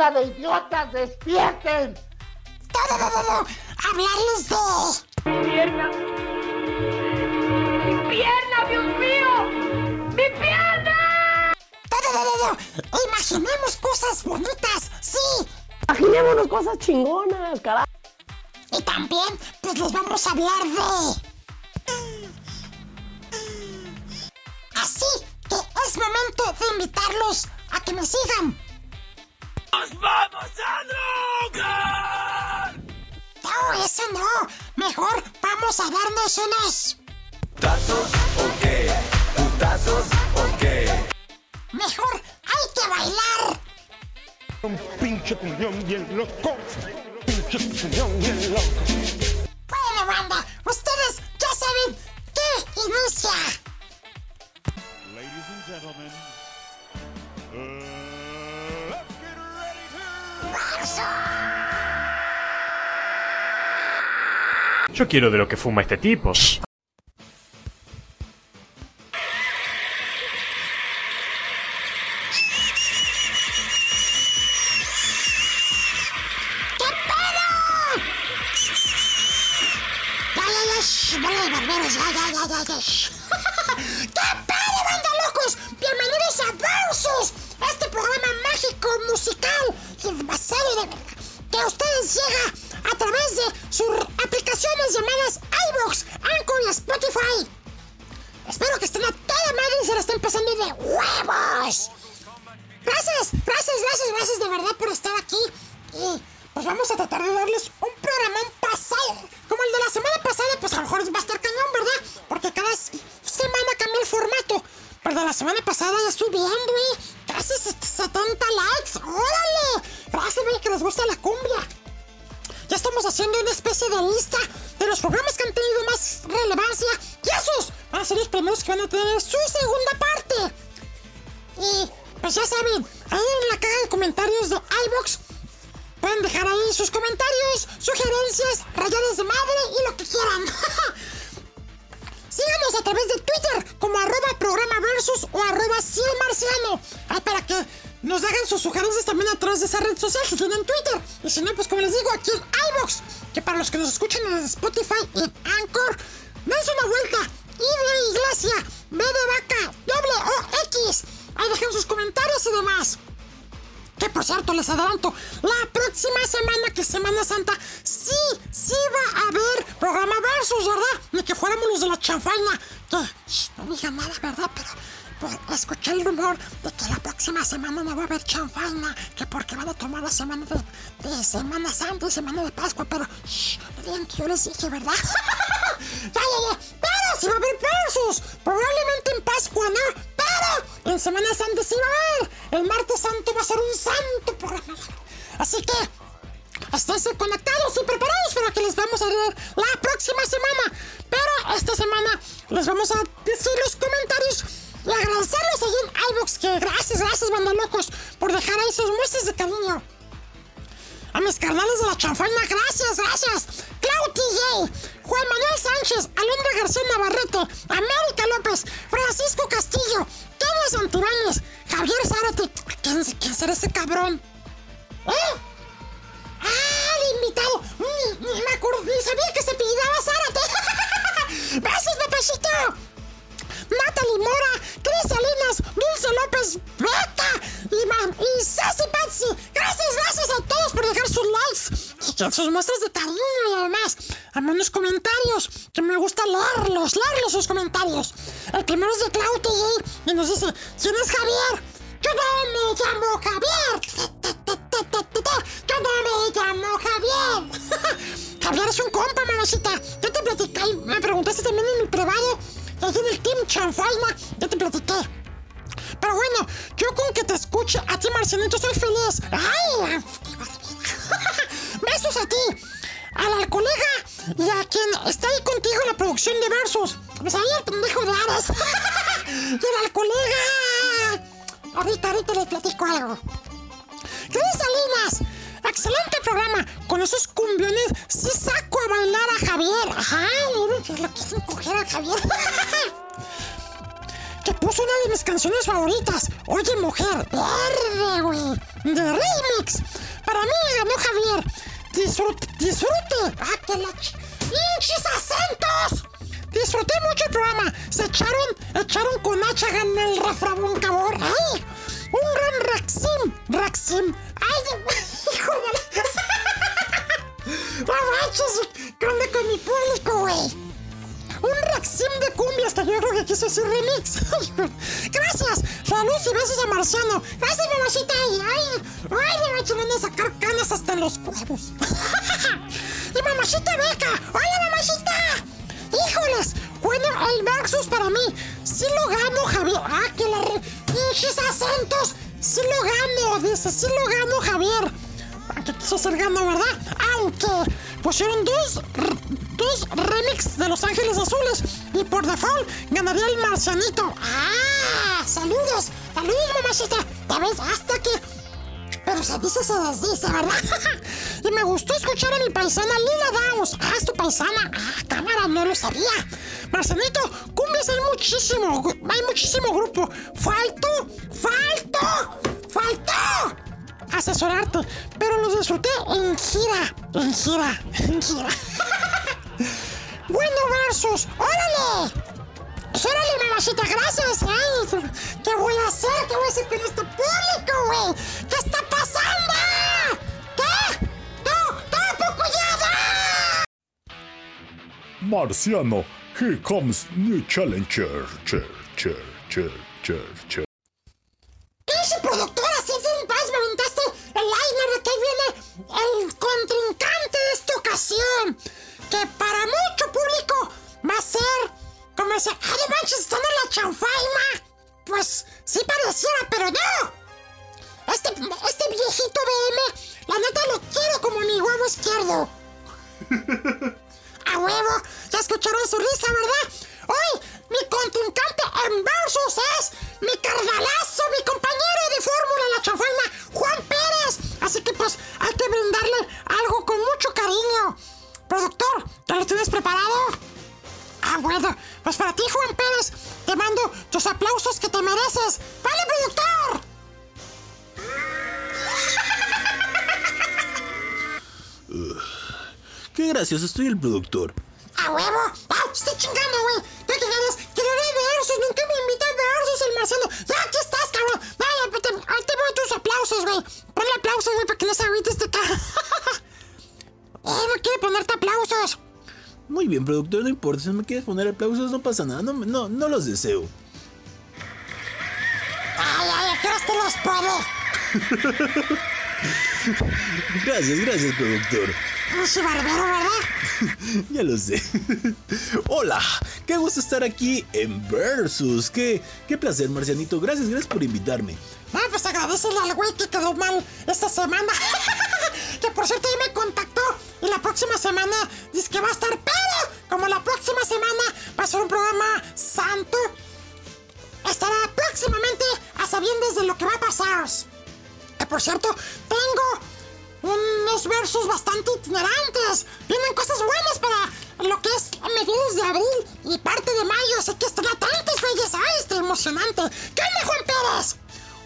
¡Bola de idiotas, despierten! ¡No, no, no, no! ¡Hablarles de... ¡Pierna! ¡Mi pierna, Dios mío! ¡Mi pierna! ¡No, no, no, no! ¡Imaginemos cosas bonitas! ¡Sí! Imaginémonos cosas chingonas, carajo. Y también, pues les vamos a hablar de... Así que es momento de invitarlos a que me sigan. ¡Nos vamos a drogar! No, eso no. Mejor vamos a darnos unos... ¿Putazos o qué? ¿Putazos o qué? Mejor hay que bailar. Un pinche cuñón bien loco. Pinche cuñón bien loco. Bueno, banda, ustedes ya saben qué inicia. Ladies and gentlemen, Yo quiero de lo que fuma este tipo. Bienvenidos a este programa mágico, musical basado de que a ustedes llega a través de sus aplicaciones llamadas iVoox, Anchor y Spotify. Espero que estén a toda madre y se la estén pasando de huevos. Gracias, gracias, gracias, gracias de verdad por estar aquí. Y pues vamos a tratar de darles un programón pasado. Como el de la semana pasada, pues a lo mejor va a estar cañón, ¿verdad? Porque cada semana cambia el formato. Pero de la semana pasada ya estoy viendo, ¿eh? Casi se- 70 likes. ¡Órale! Gracias, güey, que les gusta la cumbia. Ya estamos haciendo una especie de lista de los programas que han tenido más relevancia. Y esos van a ser los primeros que van a tener su segunda parte. Y pues ya saben, ahí en la caja de comentarios de iBox pueden dejar ahí sus comentarios, sugerencias, rayadas de madre y lo que quieran. Síganos a través de Twitter como arroba programa versus o arroba marciano ah, para que nos hagan sus sugerencias también a través de esa red social si tienen Twitter. Y si no, pues como les digo, aquí en iBox, que para los que nos escuchan en Spotify y Anchor, dense una vuelta. I iglesia, B vaca, doble O X. Ahí dejen sus comentarios y demás. Que por cierto, les adelanto, la próxima semana, que es Semana Santa, sí, sí va a haber programa Versus, ¿verdad? Ni que fuéramos los de la chanfaina. Que no digan nada, ¿verdad? Pero escuché el rumor de que la próxima semana no va a haber chanfaina, que porque van a tomar la semana de, Semana Santa y Semana de Pascua, pero shh, digan que yo les dije, ¿verdad? ya, ya, ya. Pero sí va a haber Versus, probablemente en Pascua, ¿no? Pero en Semana Santa sí va a haber. El martes santo va a ser un santo programa. Así que esténse conectados y preparados para que les vamos a dar la próxima semana. Pero esta semana les vamos a decir los comentarios y agradecerles ahí en iVoox que gracias, gracias, banda locos, por dejar ahí sus muestras de cariño. A mis carnales de la chanfaina, gracias, gracias. Clau TJ, Juan Manuel Sánchez, Alondra García Navarrete, América López, Francisco Castillo, Kenia Santibáñez, Javier Zárate. ¿Quién, ¿Quién será ese cabrón? ¿Eh? ¡Ah, el invitado! Mm, me acuerdo, ni sabía que se apellidaba Zárate. ¡Gracias, Pepecito! Natalie Mora, Cris Salinas, Dulce López, Beta y, y Sassy Patsy. Gracias, gracias a todos por dejar sus likes sus muestras de cariño y además a menos comentarios, que me gusta leerlos, leerlos sus comentarios. El primero es de Claudio y nos dice, ¿quién es Javier? Yo no me llamo Javier. Yo no me llamo Javier. Javier es un compa, mamacita. Ya te platicé. Me preguntaste también en mi privado. Ahí en el Team Chanfaina. Ya te platiqué. Pero bueno, yo con que te escuche a ti, Marcianito, soy feliz. ¡Ay! Besos a ti, a la colega y a quien está ahí contigo en la producción de versos. Pues ahí el pendejo de Aras. y a la colega. Ahorita, ahorita les platico algo. Cris Salinas, excelente programa. Con esos cumbiones sí saco a bailar a Javier. Ajá, miren que lo quieren coger a Javier. que puso una de mis canciones favoritas, Oye Mujer, verde, güey, de remix. Para mí ganó Javier. Disfrute, disfrute. ¡Ah, que la ch... ¡Hinchis acentos! Disfruté mucho el programa. Se echaron, echaron con hacha en el refrabón cabor. ¡Ay! Un gran Raxim. Raxim. ¡Ay, hijo de la... ¿Qué con mi público, güey? Un Raxim de cumbia, hasta yo creo que quiso decir remix. Gracias. Saludos y besos a Marciano. Gracias, mamacita. Ay, ay, me van a sacar canas hasta los huevos. y mamacita Beca. Hola, mamacita. Híjoles. Bueno, el versus para mí. Sí lo gano, Javier. Ah, que la re... Pinches acentos. Sí lo gano. Dice, sí lo gano, Javier. Aunque quiso ser ¿verdad? Aunque pusieron dos, dos remix de Los Ángeles Azules y por default ganaría el marcianito. ¡Ah! ¡Saludos! ¡Saludos, mamacita! Ya ves, hasta que... Pero se dice, se desdice, ¿verdad? y me gustó escuchar a mi paisana Lila Daos. Ah, es tu paisana. Ah, cámara, no lo sabía. Marcianito, cumbias hay muchísimo. Hay muchísimo grupo. ¡Falto! ¡Falto! ¡Faltó! asesorarte, pero los disfruté en gira, en gira, en gira. bueno, versus, órale. Órale, mamacita, gracias. Ay, ¿Qué voy a hacer? ¿Qué voy a hacer con este público, güey? ¿Qué está pasando? ¿Qué? ¡No! ¡Tampoco ya! Marciano, here comes new challenger. Chair, chair, chair, chair, chair. Pinche productora, si es del paz, me aventaste el liner de que viene el contrincante de esta ocasión. Que para mucho público va a ser como ese, ¡ay, no manches, están en la chanfaima! Pues sí pareciera, pero no. Este, este viejito BM, la neta lo quiero como mi huevo izquierdo. A huevo, ya escucharon su risa, ¿verdad? Hoy, mi contrincante en versus es mi cargalazo, mi compañero de fórmula en la chanfaina, Juan Pérez. Así que pues hay que brindarle algo con mucho cariño. Productor, ¿ya lo tienes preparado? Ah, bueno, pues para ti, Juan Pérez, te mando tus aplausos que te mereces. ¡Vale, productor! Qué gracioso, estoy el productor. ¡A huevo! ¡Ah, estoy chingando, güey! ¿Tú qué ganas? ¡Quiero ir a versus! ¡Nunca me invitan a versus el Marcelo! ¡Ya, aquí estás, cabrón! ¡Vaya, pues te, ahí te voy tus aplausos, güey! Ponle aplausos, güey, para que no se agüite este cara. ¡Eh, no quiere ponerte aplausos! Muy bien, productor, no importa. Si no me quieres poner aplausos, no pasa nada. No, no, no los deseo. ¡Ay, ay, los puedo! Gracias, gracias, productor. ¡Pinche barbero, ¿verdad? Ya lo sé. Hola, qué gusto estar aquí en Versus. Qué, qué placer, Marcianito. Gracias, gracias por invitarme. Ah, pues agradecele al güey que quedó mal esta semana. que por cierto ya me contactó. Y la próxima semana dice que va a estar, pero como la próxima semana va a ser un programa santo, estará próximamente a sabiendas de lo que va a pasar. Que por cierto, tengo unos versos bastante itinerantes. Vienen cosas buenas para lo que es a mediados de abril y parte de mayo. Así que estén atentos, güeyes. ¡Ay, está emocionante! ¿Qué onda, Juan Pérez?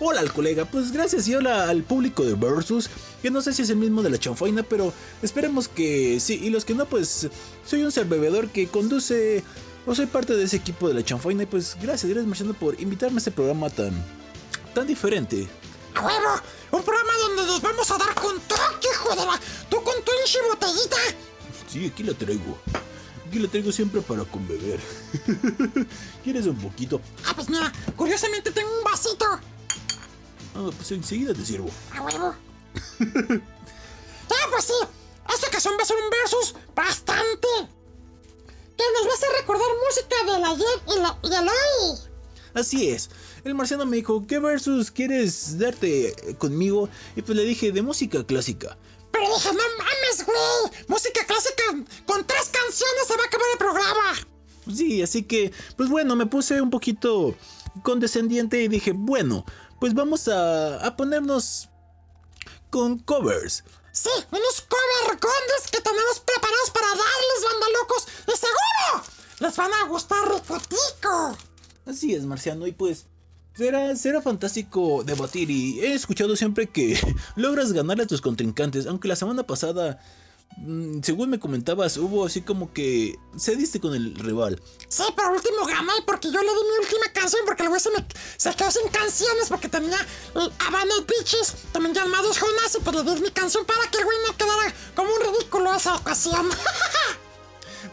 Hola al colega, pues gracias y hola al público de Versus, que no sé si es el mismo de la chanfaina, pero esperemos que sí, y los que no, pues soy un ser bebedor que conduce o soy parte de ese equipo de la chanfaina y pues gracias, gracias Marciano por invitarme a este programa tan, tan diferente. ¡A huevo! Un programa donde nos vamos a dar con todo, hijo de la... Tú con tu hinche botellita. Sí, aquí la traigo. Aquí la traigo siempre para con beber. ¿Quieres un poquito? Ah, pues mira, curiosamente tengo un vasito. Ah, pues enseguida te sirvo. ¡A huevo! ah, pues sí. Esta ocasión va a ser un versus bastante. Que nos va a hacer recordar música del ayer y, la, y el hoy. Así es. El marciano me dijo, ¿qué versus quieres darte conmigo? Y pues le dije, de música clásica. Pero dije, no mames, güey. Música clásica con tres canciones se va a acabar el programa. Sí, así que, pues bueno, me puse un poquito condescendiente y dije, bueno, pues vamos a, a ponernos con covers. Sí, unos cover gondes que tenemos preparados para darles, banda locos. Y seguro les van a gustar ricotico. Así es, Marciano, y pues será, será fantástico debatir y he escuchado siempre que logras ganar a tus contrincantes, aunque la semana pasada, mm, según me comentabas, hubo así como que cediste con el rival. Sí, pero último gané porque yo le di mi última canción porque el güey se me se quedó sin canciones porque tenía el Habana Bitches, también llamados Jonas, pero le di mi canción para que el güey no quedara como un ridículo esa ocasión.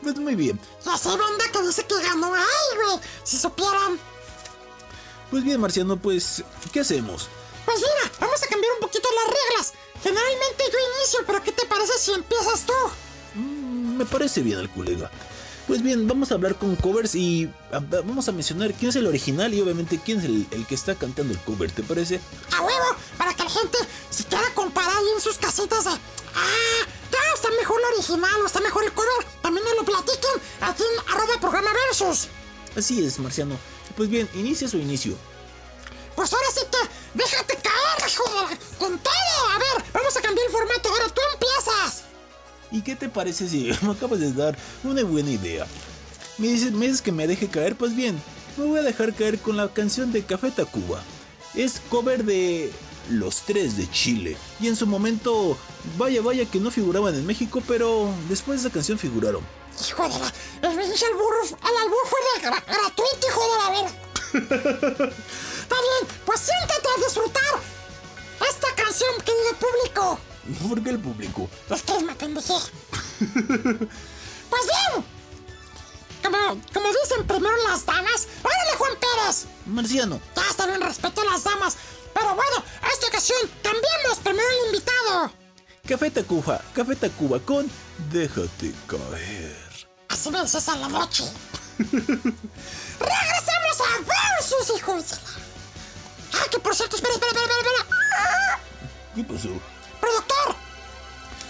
Pues muy bien, y así banda que dice que ganó, ay güey, si supieran. Pues bien, Marciano, pues, ¿qué hacemos? Pues mira, vamos a cambiar un poquito las reglas. Generalmente yo inicio, pero ¿qué te parece si empiezas tú? Mm, Me parece bien el colega. Pues bien, vamos a hablar con covers y a- a- vamos a mencionar quién es el original y obviamente quién es el, el que está cantando el cover, ¿te parece? A huevo, para que la gente se quiera comparar ahí en sus casitas de. Ah, ya está mejor el original o está mejor el cover. También nos lo platiquen aquí en arroba programa versus. Así es, Marciano. Pues bien, inicia su inicio. Pues ahora sí que déjate caer, hijo de la- con todo. A ver, vamos a cambiar el formato. Ahora tú empiezas. ¿Y qué te parece si me acabas de dar una buena idea? Me dices, me dices que me deje caer, pues bien, me voy a dejar caer con la canción de Café Tacuba. Es cover de Los Tres de Chile. Y en su momento, vaya, vaya que no figuraban en México, pero después de esa canción figuraron. Hijo de la. El pinche albur, el albur fue de gra- gratuito, hijo de la vera. Está bien, pues siéntate a disfrutar esta canción, querido público. ¿Por qué el público? Es que me pendejé. pues bien. Como, como dicen primero las damas. ¡Órale, Juan Pérez! Marciano, Ya está bien, respeto a las damas. Pero bueno, a esta ocasión cambiamos primero el invitado. Café Tacuba, Café Tacuba con Déjate caer. Así me dices a la noche. Regresamos a Versus, hijos. Ah, que por cierto, espera, espera, espera, espera. ¿Qué pasó? Productor.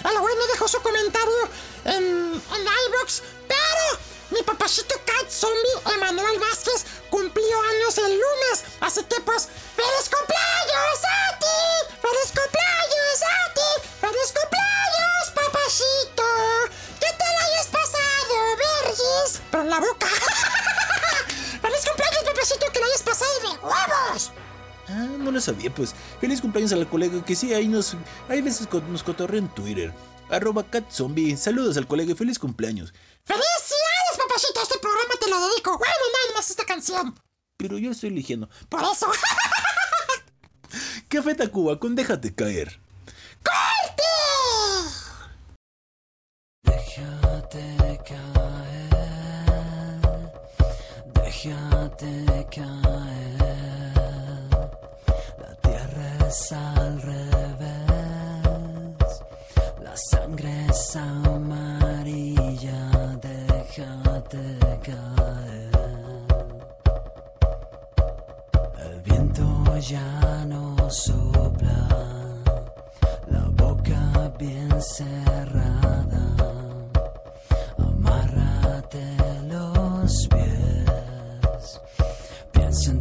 El güey me dejó su comentario en, en iVoox, pero mi papachito Cat Zombie Emanuel Vázquez cumplió años el lunes. Así que pues, ¡Feliz cumpleaños a ti! ¡Feliz cumpleaños a ti! ¡Feliz cumpleaños, papachito! ¿Qué te la hayas Pero en la boca. ¡Feliz cumpleaños, papachito! ¡Que la hayas pasado de huevos! Ah, no lo sabía, pues. Feliz cumpleaños al colega que sí, ahí nos. Hay veces co- nos cotorrea en Twitter. Arroba catzombie. Saludos al colega y feliz cumpleaños. ¡Felicidades, papachito! Este programa te lo dedico. Bueno, nada más esta canción. Pero yo estoy eligiendo. Por eso. Café Tacuba con Déjate caer. ¡Corte! Déjate caer, déjate caer. La tierra es al revés, la sangre es amarilla. Déjate caer. El viento ya no sopla, la boca bien cerrada. Piensa en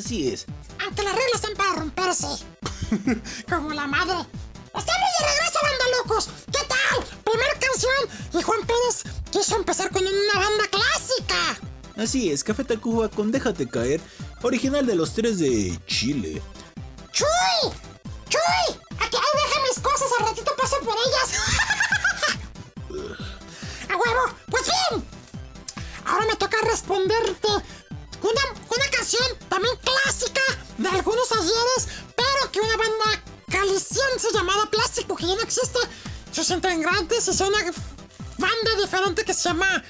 Así es. Aunque las reglas están para romperse. Como la madre. ¡Estamos de regreso, banda locos! ¿Qué tal? Primera canción. Y Juan Pérez quiso empezar con una banda clásica. Así es, Café Tacuba con Déjate Caer, original de los tres de Chile. ¡Chuy! ¡Chuy! Aquí, ahí deja mis cosas, al ratito paso por ellas. ¡A huevo! Pues bien. Ahora me toca responderte una, una canción también clásica de algunos ayeres, pero que una banda caliciense llamada Plástico, que ya no existe, sus integrantes y una banda diferente que se llama...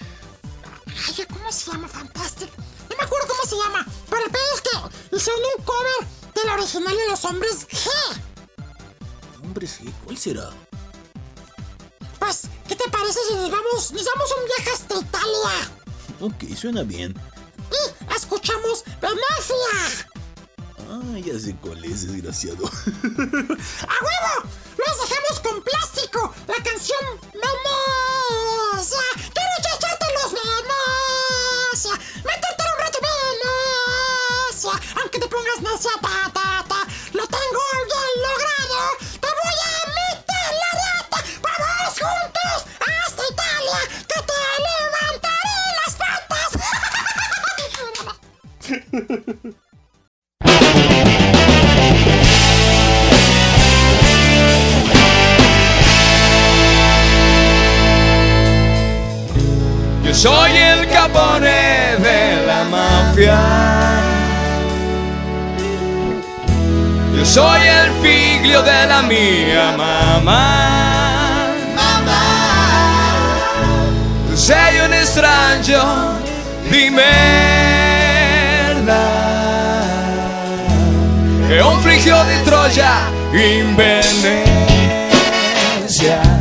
Ay, ¿cómo se llama? Fantastic. No me acuerdo cómo se llama, pero el pedo es que hicieron un cover del original de los hombres G. Hombre, sí, ¿cuál será? Pues, ¿qué te parece si nos vamos, nos damos un viaje hasta Italia? Ok, suena bien. Y escuchamos Venecia. Ah, ya sé cuál es, desgraciado. ¡A huevo! ¡Los dejamos con plástico! La canción Venecia. ¡Quiero chacharte los Venecia! ¡Métete un rato Venecia! Aunque te pongas necia, ta, ta, ta. ¡Lo tengo Yo soy el capone de la mafia. Yo soy el figlio de la mia mamma. Mamma. Tu sei un estraneo di E un frigio Troia in Venezia.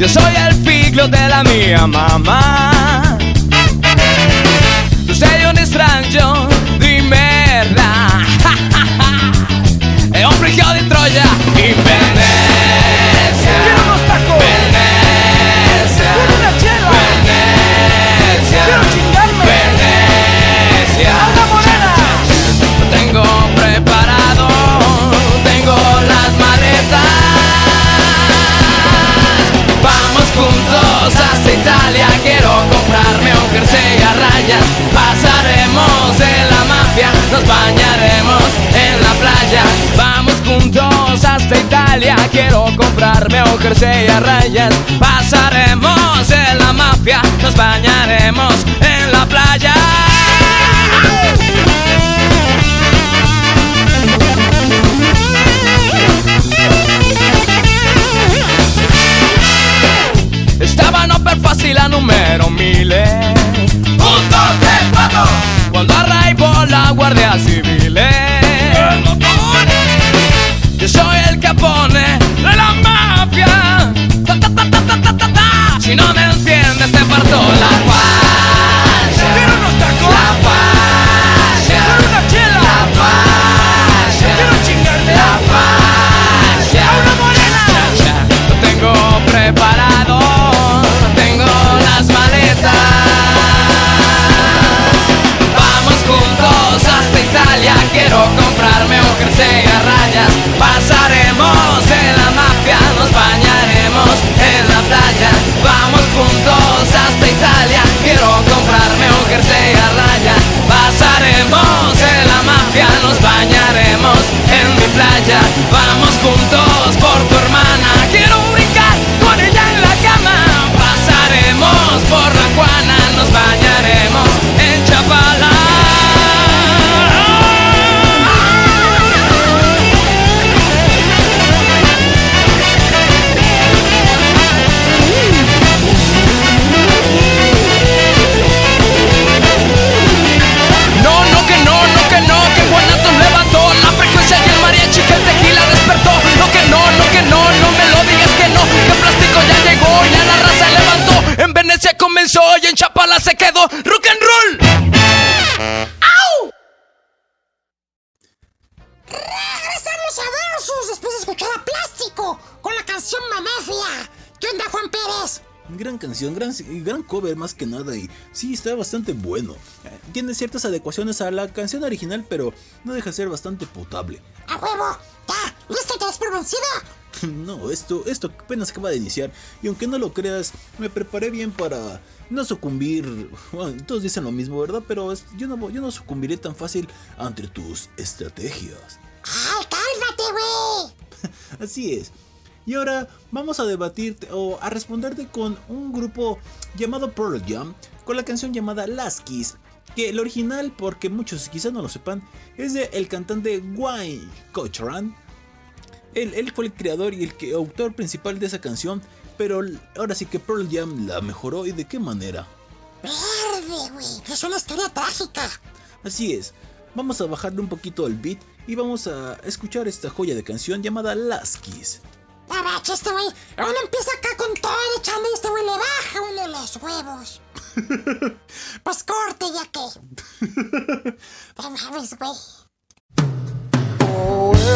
Yo soy el figlio de la mia mamma. Tu sei un estraneo di merda. È un figlio di Troia in Venezia. Quiero unos tacos. Venezia. Quiero una chela. Venezia. Quiero chingarme. Venecia. Pasaremos de la mafia, nos bañaremos en la playa. Vamos juntos hasta Italia, quiero comprarme un jersey a rayas. Pasaremos de la mafia, nos bañaremos en la playa. Stavano per farsi la numero mille Quando arrivò la guardia civile Yo soy el capone de la mafia. Ta, ta, ta. Si no me a rayas. Pasaremos de la mafia Nos bañaremos en la playa. Vamos juntos hasta Italia Quiero comprarme un jersey a rayas Pasaremos de la mafia Nos bañaremos en mi playa. Vamos juntos por tu hermana Quiero brincar con ella en la cama. Pasaremos por la Juana Nos bañaremos cover más que nada y sí, está bastante bueno. Eh, Tiene ciertas adecuaciones a la canción original, pero no deja de ser bastante potable. ¡A huevo! ¡Ya! ¿Listo? ¿Te das por vencido? No, esto, esto apenas acaba de iniciar y aunque no lo creas, me preparé bien para no sucumbir. Bueno, todos dicen lo mismo, ¿verdad? Pero es- yo no, yo no sucumbiré tan fácil ante tus estrategias. ¡Ay, cálmate, güey! Así es. Y ahora vamos a debatirte o a responderte con un grupo llamado Pearl Jam con la canción llamada Last Kiss. Que el original, porque muchos quizás no lo sepan, es de el cantante Wayne Cochran. Él, él fue el creador y el que, autor principal de esa canción, pero ahora sí que Pearl Jam la mejoró y de qué manera. Verde, güey. Es una historia trágica. Así es, vamos a bajarle un poquito al beat y vamos a escuchar esta joya de canción llamada Last Kiss. Bacha, este güey. Uno empieza acá con todo echando y este güey le baja uno los huevos. pues corte ya que. No mames, güey. She's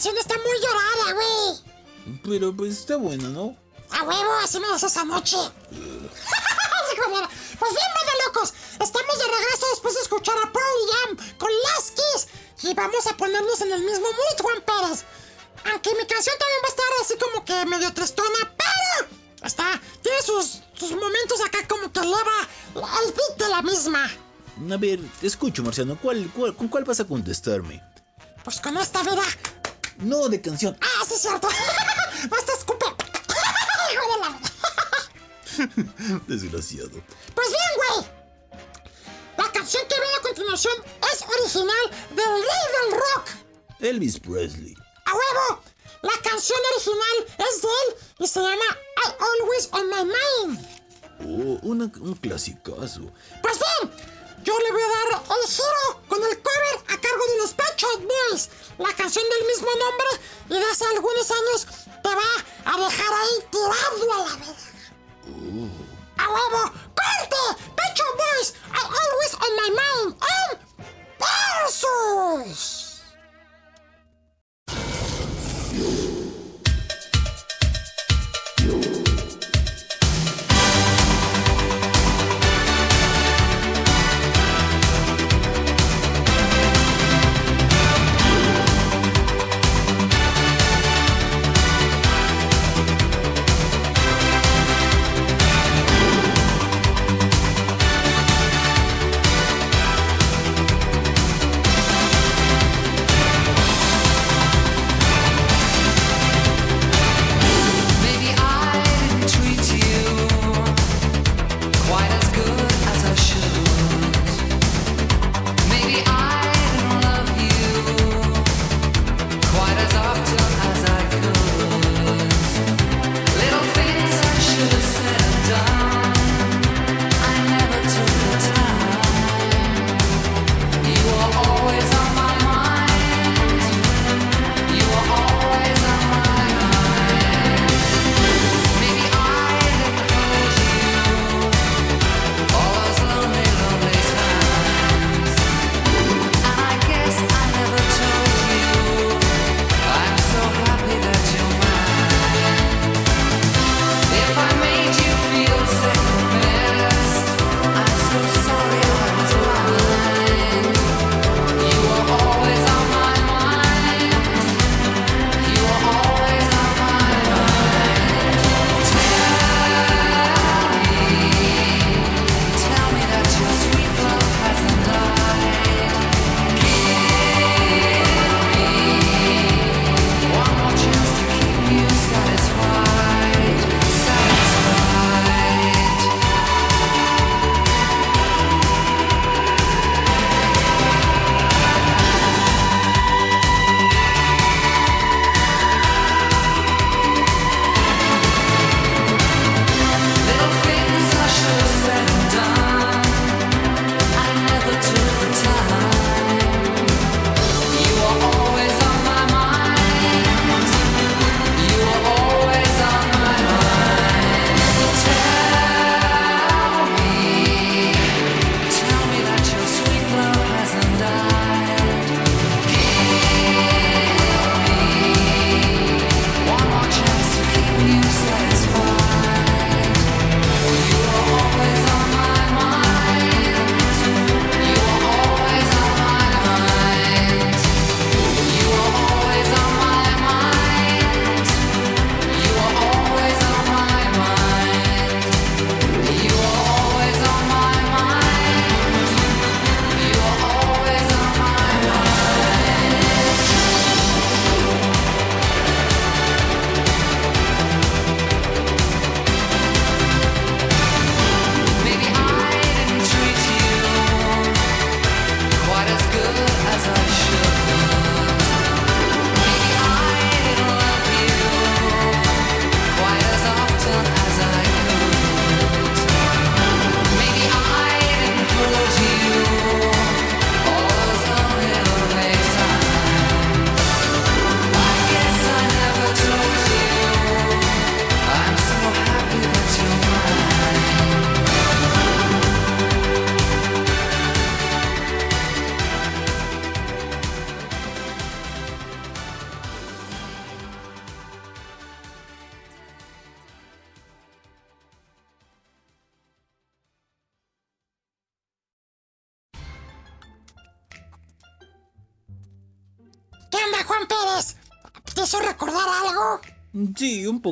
canción está muy llorada, güey. Pero pues está buena, ¿no? A huevo, así me das esa noche. pues bien, banda locos. Estamos de regreso después de escuchar a Pearl Jam con Las Kiss. Y vamos a ponernos en el mismo mood, Juan Pérez. Aunque mi canción también va a estar así como que medio tristona, pero está, tiene sus, sus momentos acá como que eleva el beat de la misma. A ver, te escucho, Marciano. ¿Cuál, cuál, ¿Con cuál vas a contestarme? Pues con esta vida. No, de canción. Ah, sí, es cierto. Basta la- Desgraciado. Pues bien, güey. La canción que viene a continuación es original del rey del rock. Elvis Presley. ¡A huevo! La canción original es de él y se llama I Always on My Mind. Oh, una- un clasicazo. Pues bien, yo le voy a dar el giro con el cover a cargo de los Pet Shop Boys. La canción del mismo nombre y de hace algunos años te va a dejar ahí tirando a la verga. ¡A huevo! ¡Corte! Pet Shop Boys, I Always on My Mind en Versus.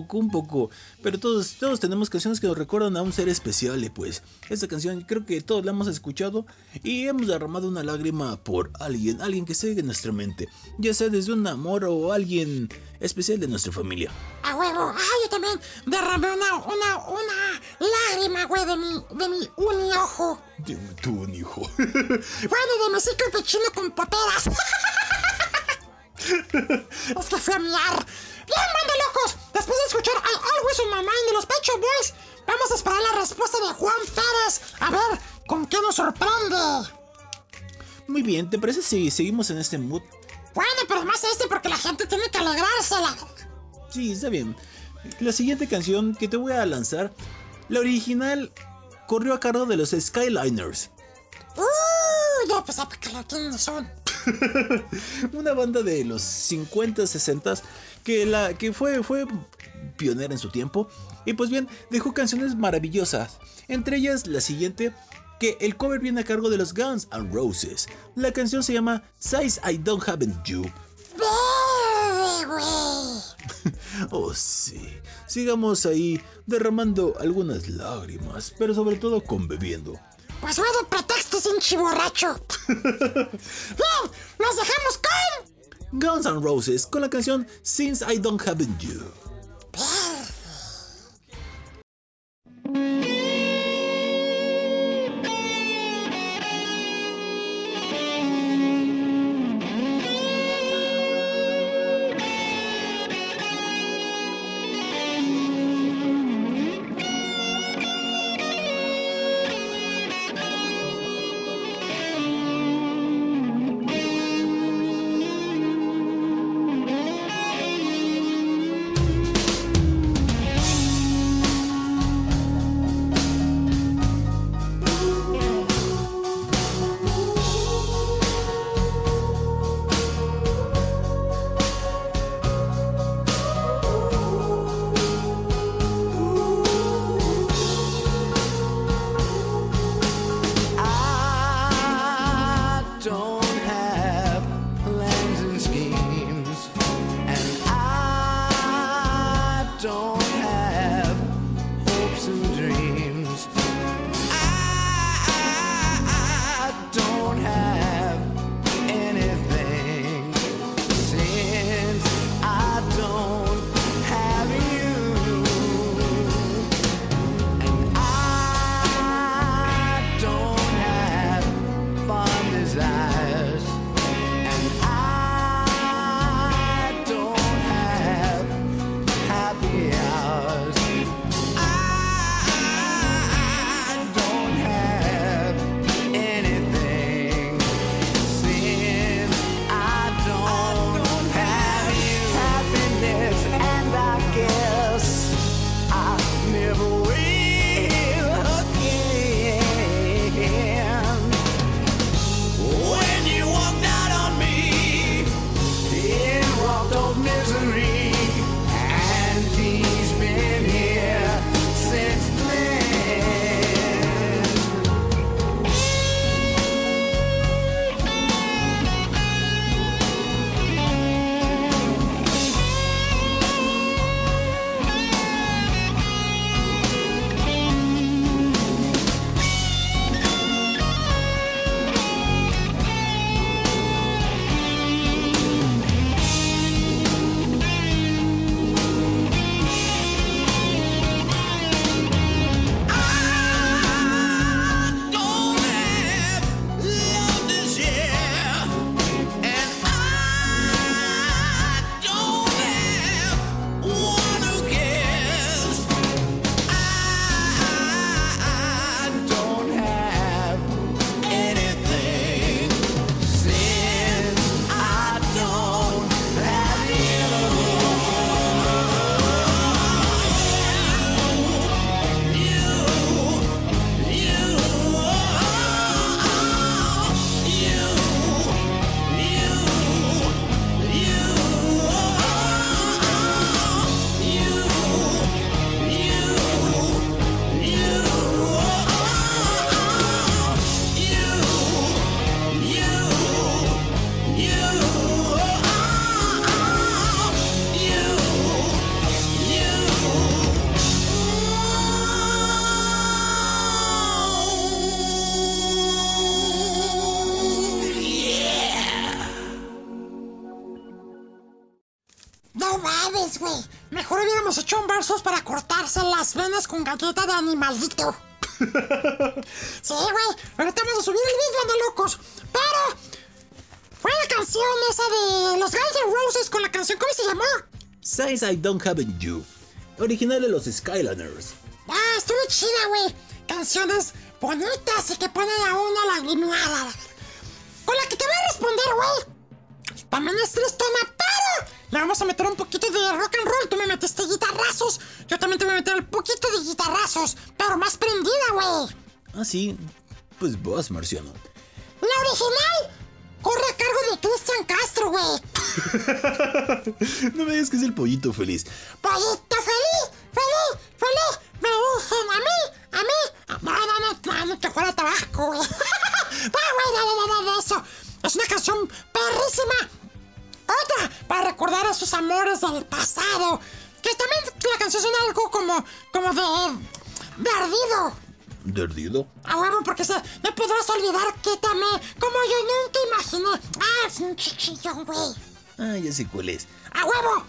Poco, un poco. Pero todos, todos tenemos canciones que nos recuerdan a un ser especial y pues esta canción creo que todos la hemos escuchado y hemos derramado una lágrima por alguien, alguien que sigue en nuestra mente, ya sea desde un amor o alguien especial de nuestra familia. A huevo. Ah, yo también derramé una, una, una lágrima, güey, de mi, de mi uniojo. Dime tú, un hijo. Bueno, de mi ciclo de chino con poteras. es que fui a miar. Bien, banda locos. Después de escuchar I Always on My Mind de los Pecho Boys, vamos a esperar la respuesta de Juan Pérez. A ver, ¿con qué nos sorprende? Muy bien, ¿te parece si seguimos en este mood? Bueno, pero más este porque la gente tiene que alegrársela. Sí, está bien. La siguiente canción que te voy a lanzar, la original corrió a cargo de los Skyliners. Uy, no, pues ¿para qué lo tienen son? Una banda de los 50, 60 que, la, que fue, fue pionera en su tiempo. Y pues bien, dejó canciones maravillosas. Entre ellas la siguiente, que el cover viene a cargo de los Guns N' Roses. La canción se llama Size I Don't Have You. Oh sí, sigamos ahí derramando algunas lágrimas, pero sobre todo con bebiendo. Pues bueno, pretexto sin chiborracho. Bien, nos dejamos con... Guns N' Roses con la canción Since I Don't Have You. Con galleta de animalito. sí, güey. Pero estamos a subir el video de locos. Pero fue la canción esa de los Guns N' Roses con la canción, ¿cómo se llamó? Since I Don't Have You. Original de los Skyliners. Ah, estuvo chida, güey. Canciones bonitas y que ponen a uno lagrimeada. Con la que te voy a responder, güey. También es tristona, pero le vamos a meter un poquito de rock and roll. Tú me metiste guitarrazos. Yo también te voy a meter un poquito de guitarrazos, pero más prendida, güey. Ah, sí. Pues vos, Marciano. La original corre a cargo de Cristian Castro, güey. no me digas que es el pollito feliz. Pollito feliz, feliz, feliz. Me dicen a mí, a mí. No, no, no, no, te fuera tabaco, güey. No, güey, no, no, no, no, eso. Es una canción perrísima. Otra, para recordar a sus amores del pasado. Que también la canción suena algo como, como de, de ardido. ¿Derdido? A huevo, porque se, no podrás olvidar que te amé como yo nunca imaginé. Ah, es un chichillón, güey. Ah, ya sé cuál es. ¡A huevo!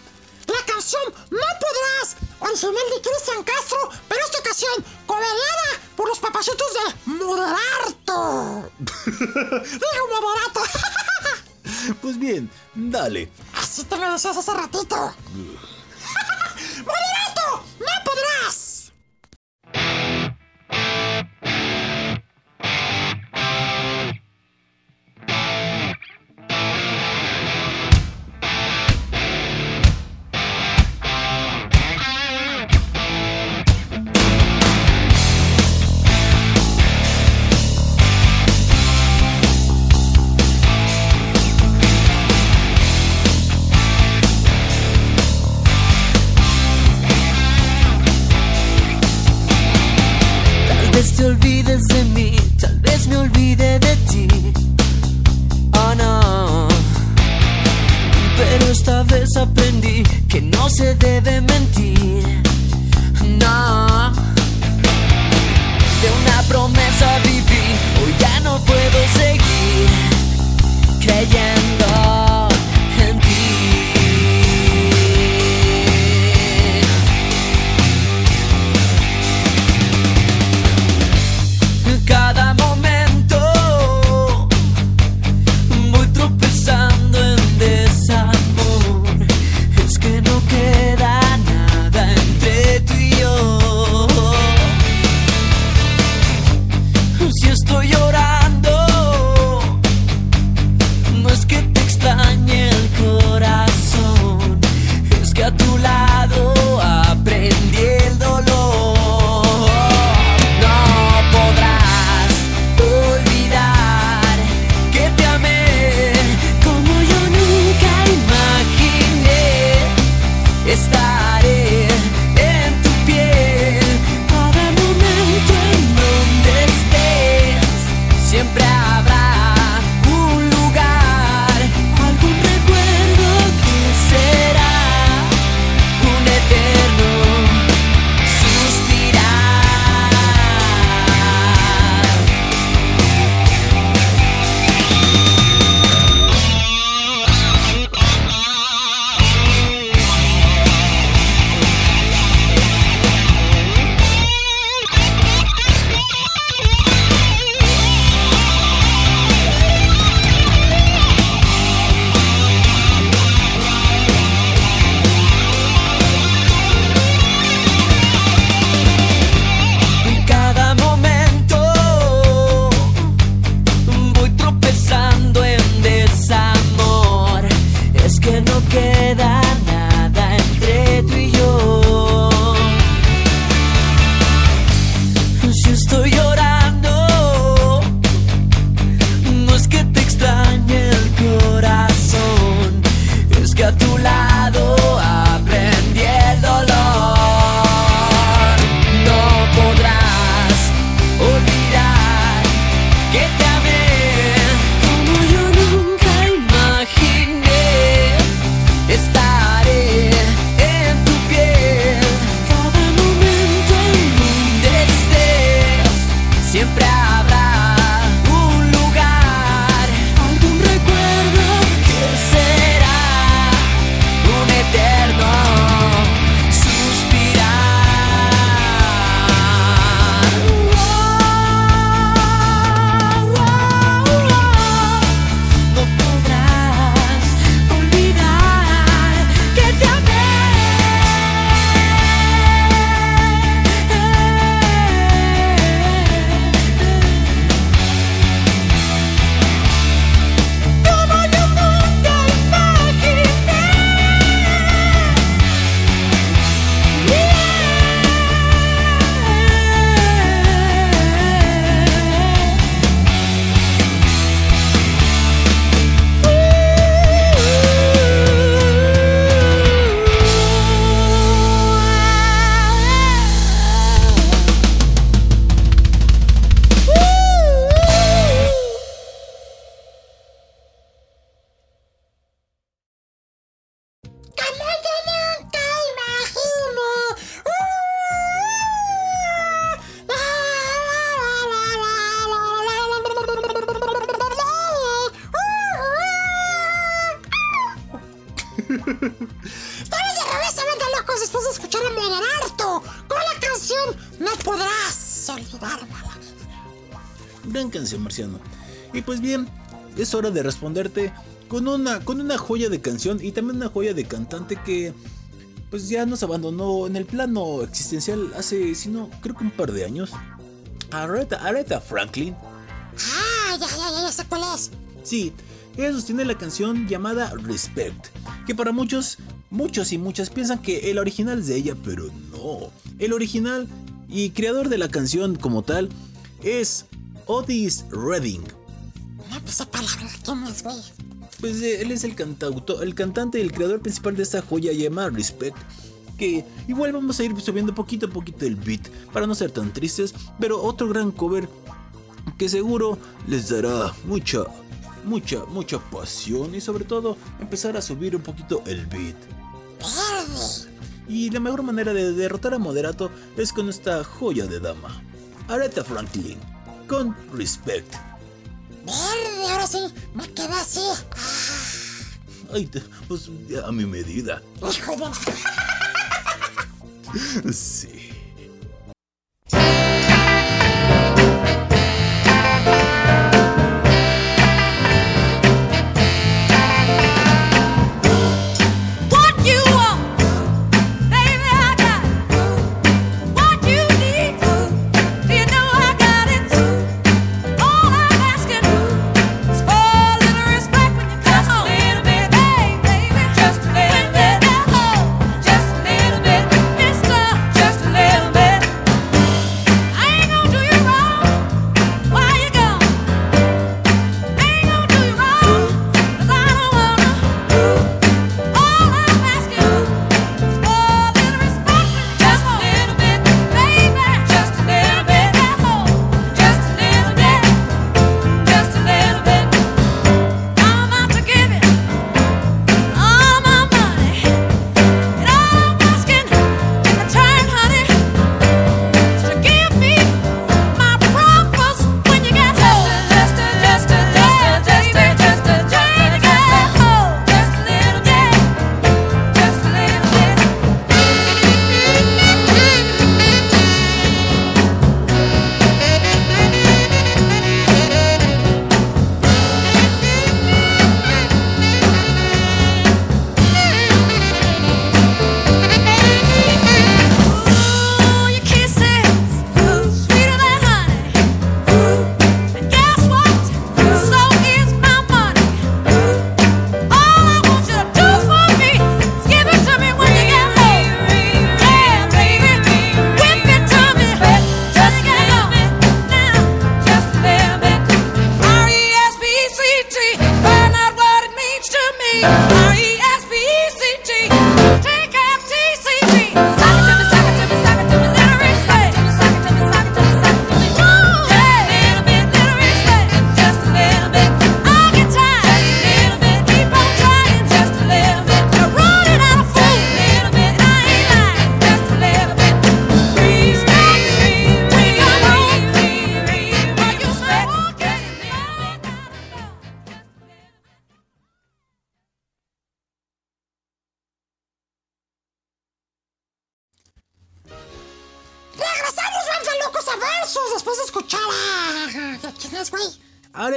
La canción No Podrás, original de Cristian Castro, pero esta ocasión cobereada por los papacitos de Moderato. Digo Moderato. Pues bien, dale. Así te lo decías hace ratito. ¡Moderato! ¡No podrás! Hora de responderte con una, con una joya de canción y también una joya de cantante que pues ya nos abandonó en el plano existencial hace, si no, creo que un par de años. Aretha, Aretha Franklin. Ah, ya, ya, ya, ya sé cuál es. Sí, ella sostiene la canción llamada Respect, que para muchos, muchos y muchas piensan que el original es de ella, pero no. El original y creador de la canción como tal es Otis Redding. No, pues palabra, ¿quién es, güey? Pues eh, él es el cantautor, el cantante y el creador principal de esta joya llamada Respect. Que igual vamos a ir subiendo poquito a poquito el beat para no ser tan tristes, pero otro gran cover que seguro les dará mucha, mucha, mucha pasión y sobre todo empezar a subir un poquito el beat. Y la mejor manera de derrotar a Moderato es con esta joya de dama, Aretha Franklin, con Respect. Verde, ahora sí, me quedé así. Ay, te- pues a mi medida. Hijo de... Sí.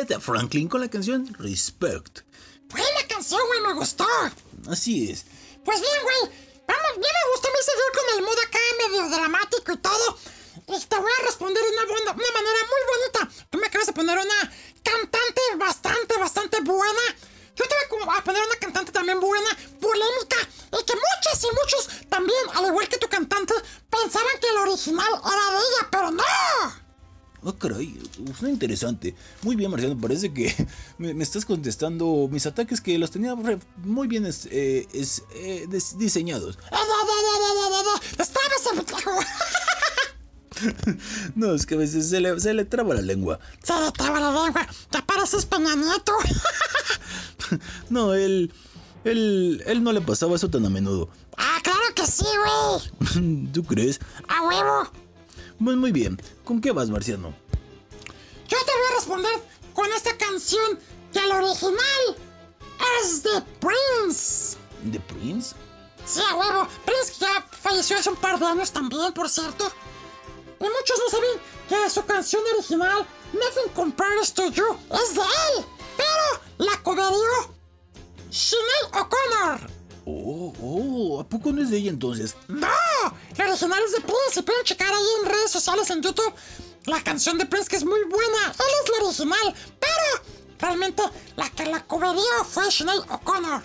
Aretha Franklin con la canción Respect. Buena canción, güey, me gustó. Así es. Interesante. Muy bien, Marciano, parece que me, me estás contestando mis ataques que los tenía re- muy bien es- eh, es- eh, dis- diseñados. No, es que a veces se le, se le traba la lengua. Se le traba la lengua. Te pareces Peña Nieto. No, él, él, él no le pasaba eso tan a menudo. Ah, claro que sí, güey. ¿Tú crees? A huevo. Pues muy bien. ¿Con qué vas, Marciano? Yo te voy a responder con esta canción que el original es de Prince. de Prince? Sí, a huevo. Prince ya falleció hace un par de años también, por cierto. Y muchos no saben que su canción original, Nothing Compares to You, es de él. Pero la coverió Sinead O'Connor. Oh, oh, ¿a poco no es de ella entonces? ¡No! La original es de Prince. Y pueden checar ahí en redes sociales, en YouTube, la canción de Prince que es muy buena. Él es la original. Pero realmente la que la coverió fue Sinead O'Connor.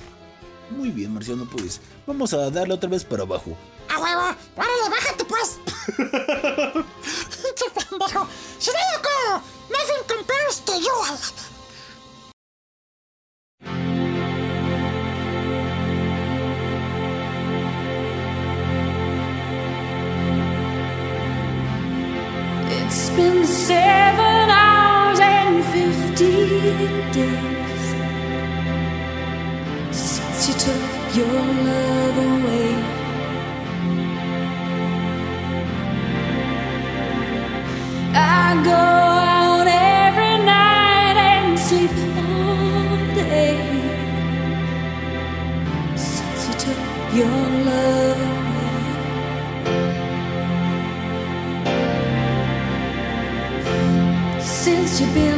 Muy bien, Marciano, pues vamos a darle otra vez para abajo. ¡A huevo! ¡Órale, bájate pues! ¡Qué pendejo! ¡Sinead O'Connor! ¡Nothing compares to you! Been seven hours and days since you took your love away. I go out every night and sleep all day since you took your love away. Since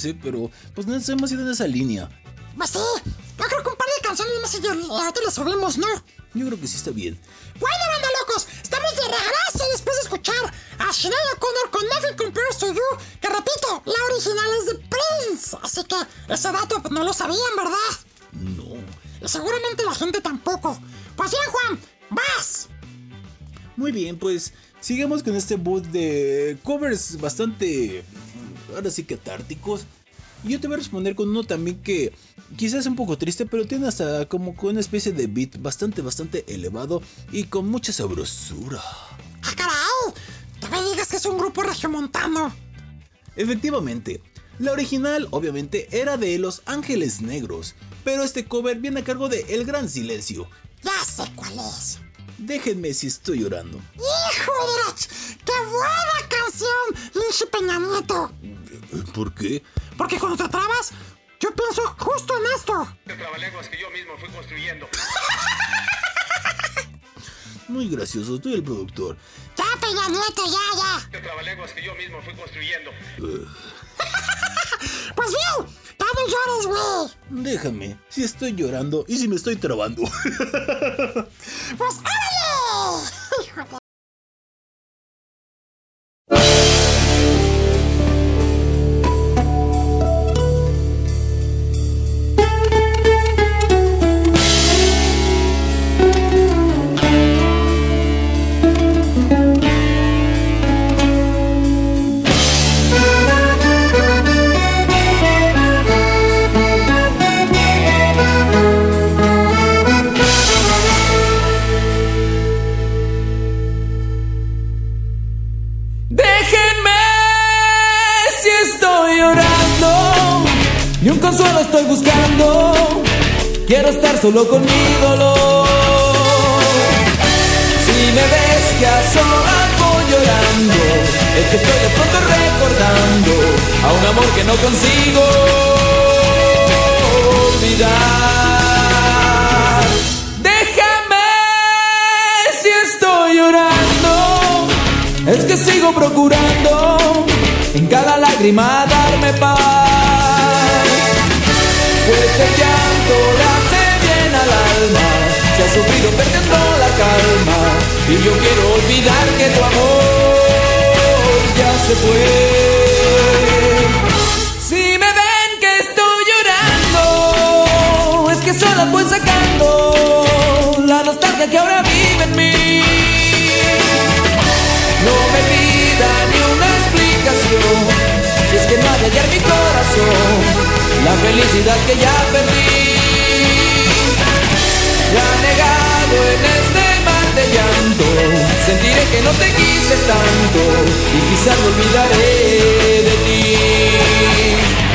sé, pero pues nos hemos ido en esa línea. Pues sí, yo creo que un par de canciones más y ahorita las subimos, ¿no? Yo creo que sí está bien. Bueno, banda locos, estamos de regreso después de escuchar a Sinead O'Connor con Nothing Compares to You, que repito, la original es de Prince, así que ese dato pues, no lo sabían, ¿verdad? No. Y seguramente la gente tampoco. Pues bien, Juan, vas. Muy bien, pues sigamos con este boot de covers bastante, ahora sí catárticos. Y yo te voy a responder con uno también que quizás es un poco triste, pero tiene hasta como una especie de beat bastante, bastante elevado y con mucha sabrosura. ¡Ah, caray! No me digas que es un grupo regiomontano. Efectivamente, la original obviamente era de Los Ángeles Negros, pero este cover viene a cargo de El Gran Silencio. Ya sé cuál es. Déjenme si estoy llorando. ¡Hijo de la... ¡Qué buena canción! Lindsay Peña Nieto. ¿Por qué? Porque cuando te trabas, yo pienso justo en esto. trabalenguas que yo mismo fui construyendo. Muy gracioso, soy el productor. Ya, Peña Nieto, ya, ya. trabalenguas que yo mismo fui construyendo. Pues bien, ya no llores, güey. Déjame, si estoy llorando y si me estoy trabando. Pues órale. Solo con mi dolor. Si me ves que a solas voy llorando, es que estoy de pronto recordando a un amor que no consigo olvidar. Déjame si estoy llorando. Es que sigo procurando en cada lágrima darme paz. Sufrido perdiendo la calma. Y yo quiero olvidar que tu amor ya se fue. Si me ven que estoy llorando, es que solo voy sacando la nostalgia que ahora vive en mí. No me pida ni una explicación Si es que no ha de hallar mi corazón La felicidad que ya perdí Ya negado en este mar de llanto. Sentiré que no te quise tanto Y quizás me olvidaré de ti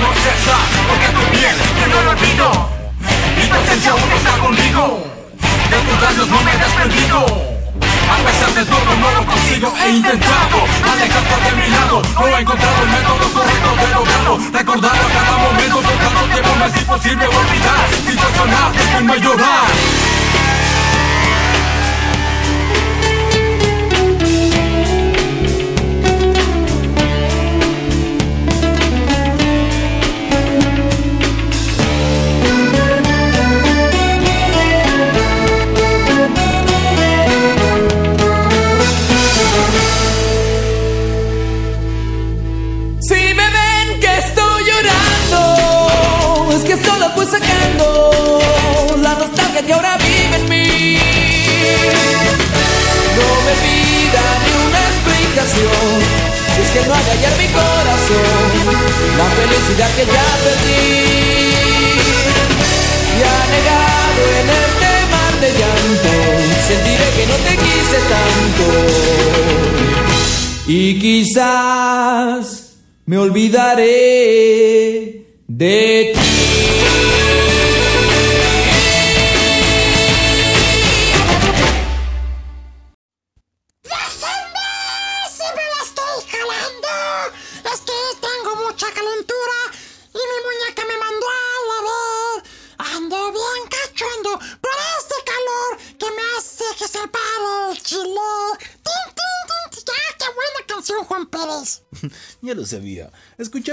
no es esa Porque tu piel, que no lo olvido Y tu esencia aún está conmigo. De tus labios no me he desprendido. A pesar de todo no lo consigo, he intentado alejarte de mi lado. No he encontrado el método correcto de lograrlo. Recordarlo a cada momento tiempo me es imposible olvidar. Situacional, déjenme llorar solo fui sacando la nostalgia que ahora vive en mí. No me pida ni una explicación, es que no haga hallar mi corazón, la felicidad que ya perdí. Y anegado en este mar de llanto, sentiré que no te quise tanto. Y quizás me olvidaré de ti.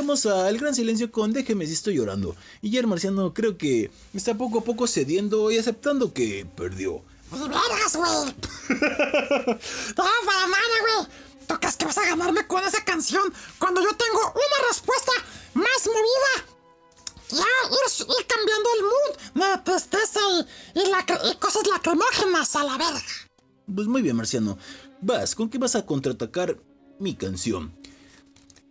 Escuchamos a El Gran Silencio con Déjeme si estoy llorando. Y ya el marciano creo que está poco a poco cediendo y aceptando que perdió. ¡Ni vergas, güey! No, para nada, güey. ¿Tú crees que vas a ganarme con esa canción cuando yo tengo una respuesta más movida? Ya, ir, ir cambiando el mood de tristeza y, y, la, y cosas lacrimógenas a la verga. Pues muy bien, marciano. Vas, ¿con qué vas a contraatacar mi canción?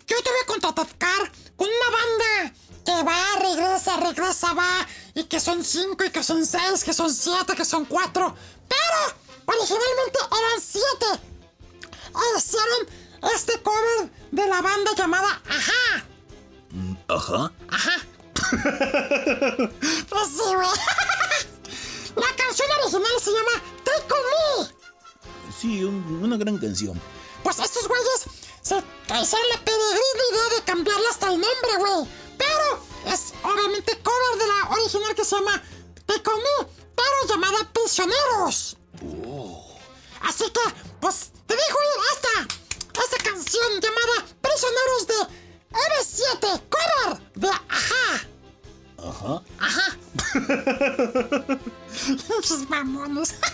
Yo te voy a contraatacar con una banda que va, regresa, regresa, va, y que son cinco, y que son seis, que son siete, que son cuatro. Pero originalmente eran siete. Hicieron este cover de la banda llamada Ajá. Ajá. Ajá. Pues sí. La canción original se llama Take On Me. Sí, un- una gran canción. Pues estos güeyes se hicieron la peregrina idea de cambiarle hasta el nombre, güey. Pero es obviamente cover de la original que se llama On Me, pero llamada Prisioneros. Así que, pues, te dejo ir esta, esta canción llamada Prisioneros de M7, cover de Ajá. Ajá. Ajá. Mamones.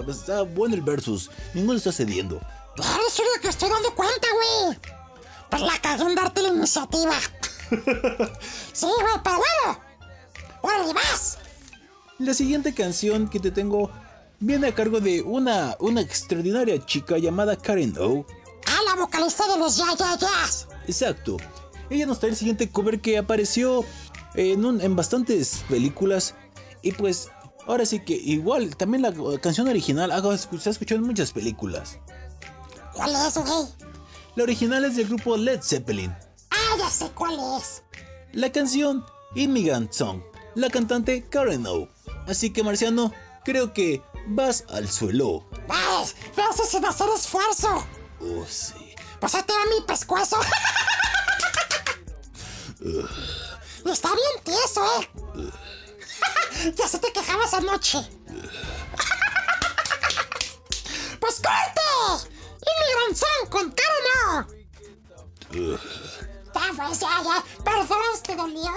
está, está bueno el versus. Ninguno está cediendo. Lo que estoy dando cuenta, güey. Pues la cagué en darte la iniciativa. sí, güey, pero bueno. ¡Órale, vas! La siguiente canción que te tengo viene a cargo de una, una extraordinaria chica llamada Karen O. Ah, la vocalista de los Ya Ya Ya's. Exacto. Ella nos trae el siguiente cover que apareció en, un- en bastantes películas. Y pues, ahora sí que igual, también la canción original ha- se ha escuchado en muchas películas. ¿Cuál es, güey? La original es del grupo Led Zeppelin. Ah, ya sé cuál es. La canción Immigrant Song. La cantante Karen O. Así que, Marciano, creo que vas al suelo. Vas, haces sin hacer esfuerzo. Oh, sí. Pues ahí te va mi pescuezo. Está bien tieso, ¿eh? Ya se te quejabas anoche. pues corte. Inmigrant Song con Karen O. Ya, pues, ya, ya. Perdón, te dolió.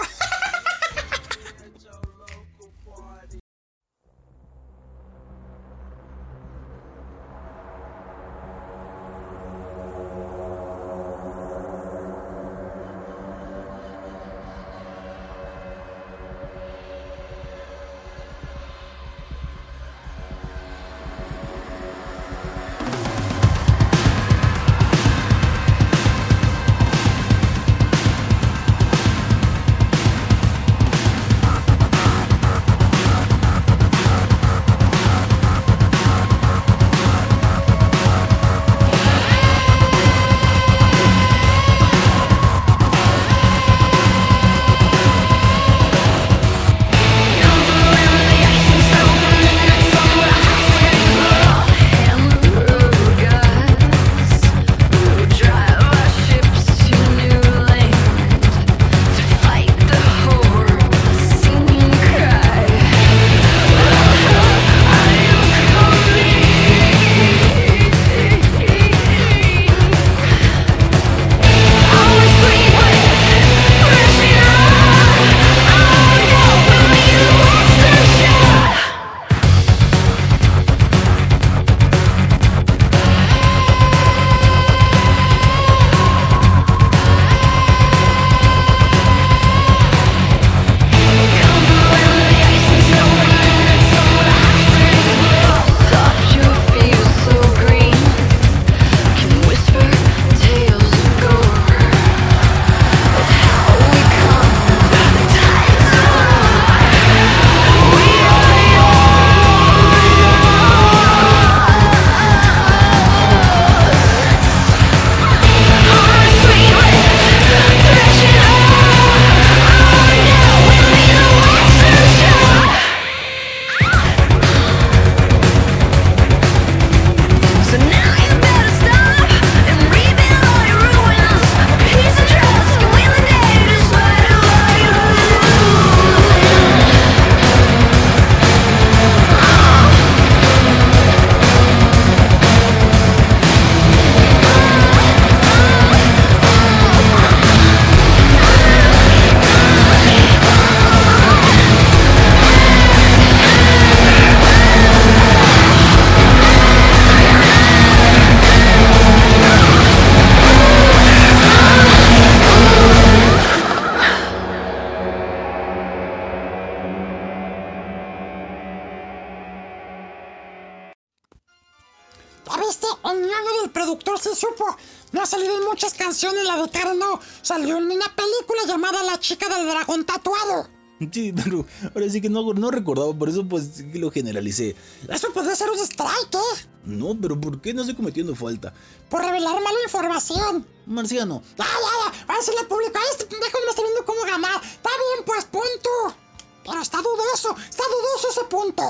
Supo. No ha salido en muchas canciones la de Karen no. Salió en una película llamada La chica del dragón tatuado. Sí, pero ahora sí que no, no recordaba, por eso pues que lo generalicé. Eso podría ser un strike, ¿eh? No, pero ¿por qué no estoy cometiendo falta? Por revelar mala información. Marciano, Ya, ya, ya. Va a decirle al público. "Ay, Este pendejo no está viendo cómo ganar. Está bien, pues, punto. Pero está dudoso. Está dudoso ese punto.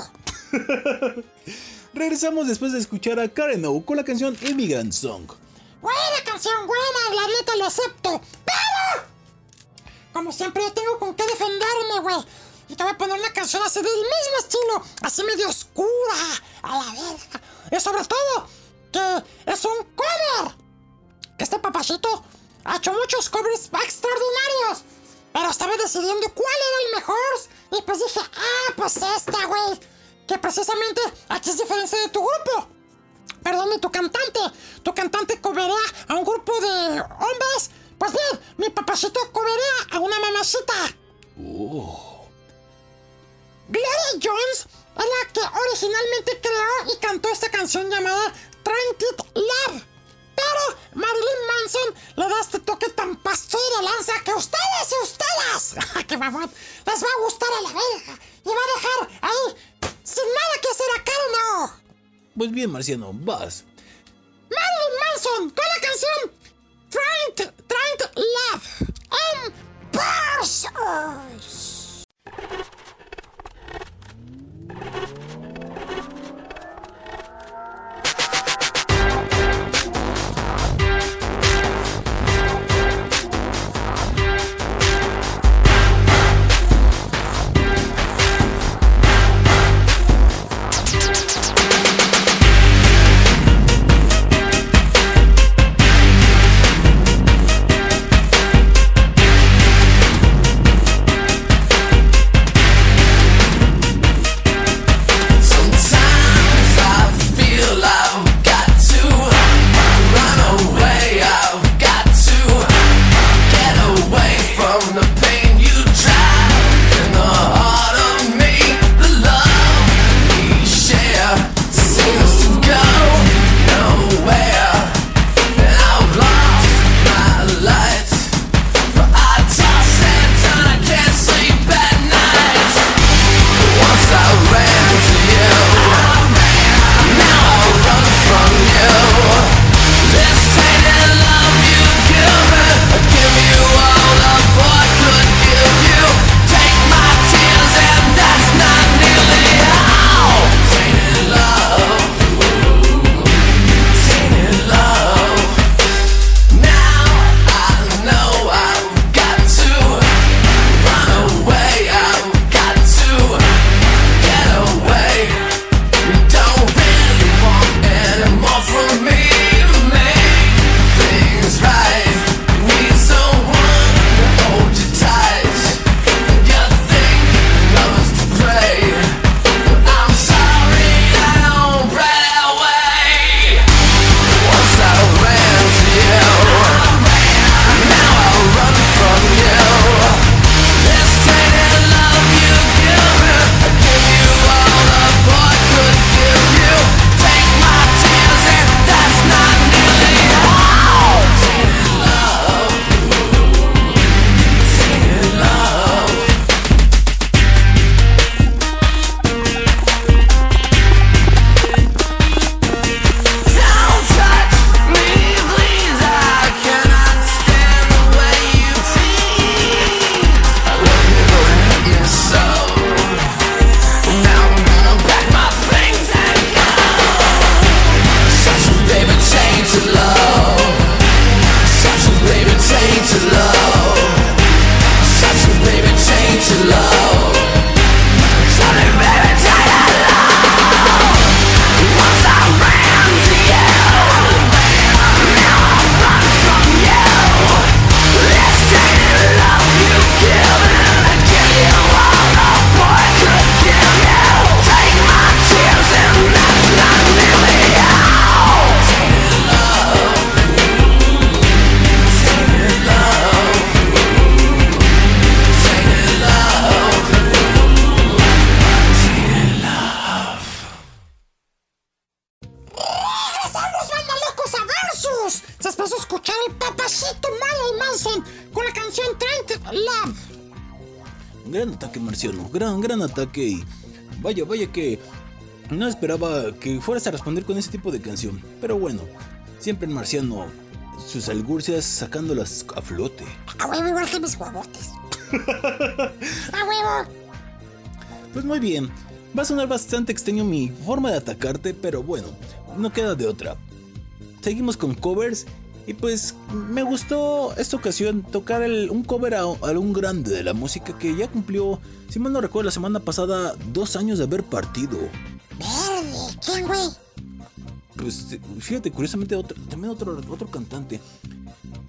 regresamos después de escuchar a Karen O con la canción Immigrant Song. Buena canción, buena. La neta lo acepto. Pero... Como siempre, yo tengo con qué defenderme, güey. Y te voy a poner una canción así del mismo estilo. Así medio oscura. A la verga. y sobre todo que es un cover. Que este papacito ha hecho muchos covers extraordinarios. Pero estaba decidiendo cuál era el mejor. Y pues dije, ah, pues esta, güey. Que precisamente aquí es diferencia de tu grupo. Perdón, de tu cantante. Tu cantante coverea a un grupo de hombres. Pues bien, mi papacito coverea a una mamacita. Gloria Jones es la que originalmente creó y cantó esta canción llamada It Love. Pero Marilyn Manson le da este toque tan pastor de lanza que ustedes y ustedes, que mamón, les va a gustar a la verga y va a dejar ahí sin nada que hacer acá no. Pues bien, Marciano, vas. Marilyn Manson con la canción Trying It, Trying It Love en Versus. Ataque. Y vaya, vaya que no esperaba que fueras a responder con ese tipo de canción. Pero bueno, siempre el Marciano, sus algurcias sacándolas a flote. A huevo, igual que mis huevotes. ¡A huevo! Pues muy bien. Va a sonar bastante extraño mi forma de atacarte, pero bueno, no queda de otra. Seguimos con covers y pues me gustó esta ocasión tocar el- un cover a, a un grande de la música que ya cumplió, si mal no recuerdo, la semana pasada dos años de haber partido. Verde, ¿quién, güey? pues fíjate, curiosamente, otro, también otro, otro cantante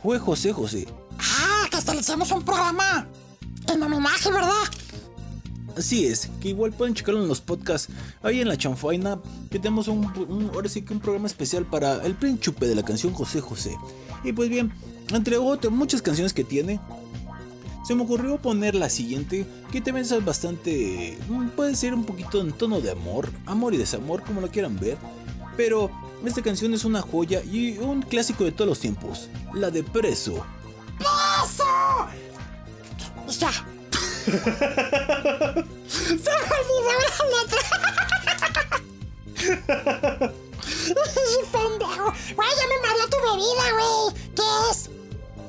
fue José José. Ah, que hasta le hicimos un programa en homenaje, ¿verdad? Así es, que igual pueden checarlo en los podcasts. Ahí en la chanfaina, que tenemos un, ahora sí que un programa especial para el príncipe de la canción José José. Y pues bien, entre otras muchas canciones que tiene, se me ocurrió poner la siguiente, que también es bastante, mm, puede ser un poquito en tono de amor, amor y desamor, como lo quieran ver. Pero esta canción es una joya y un clásico de todos los tiempos, la de Preso. ¡Eso! Ya. Se me olvidó la letra. Pendejo. Güey, ya me mareó tu bebida, güey. ¿Qué es?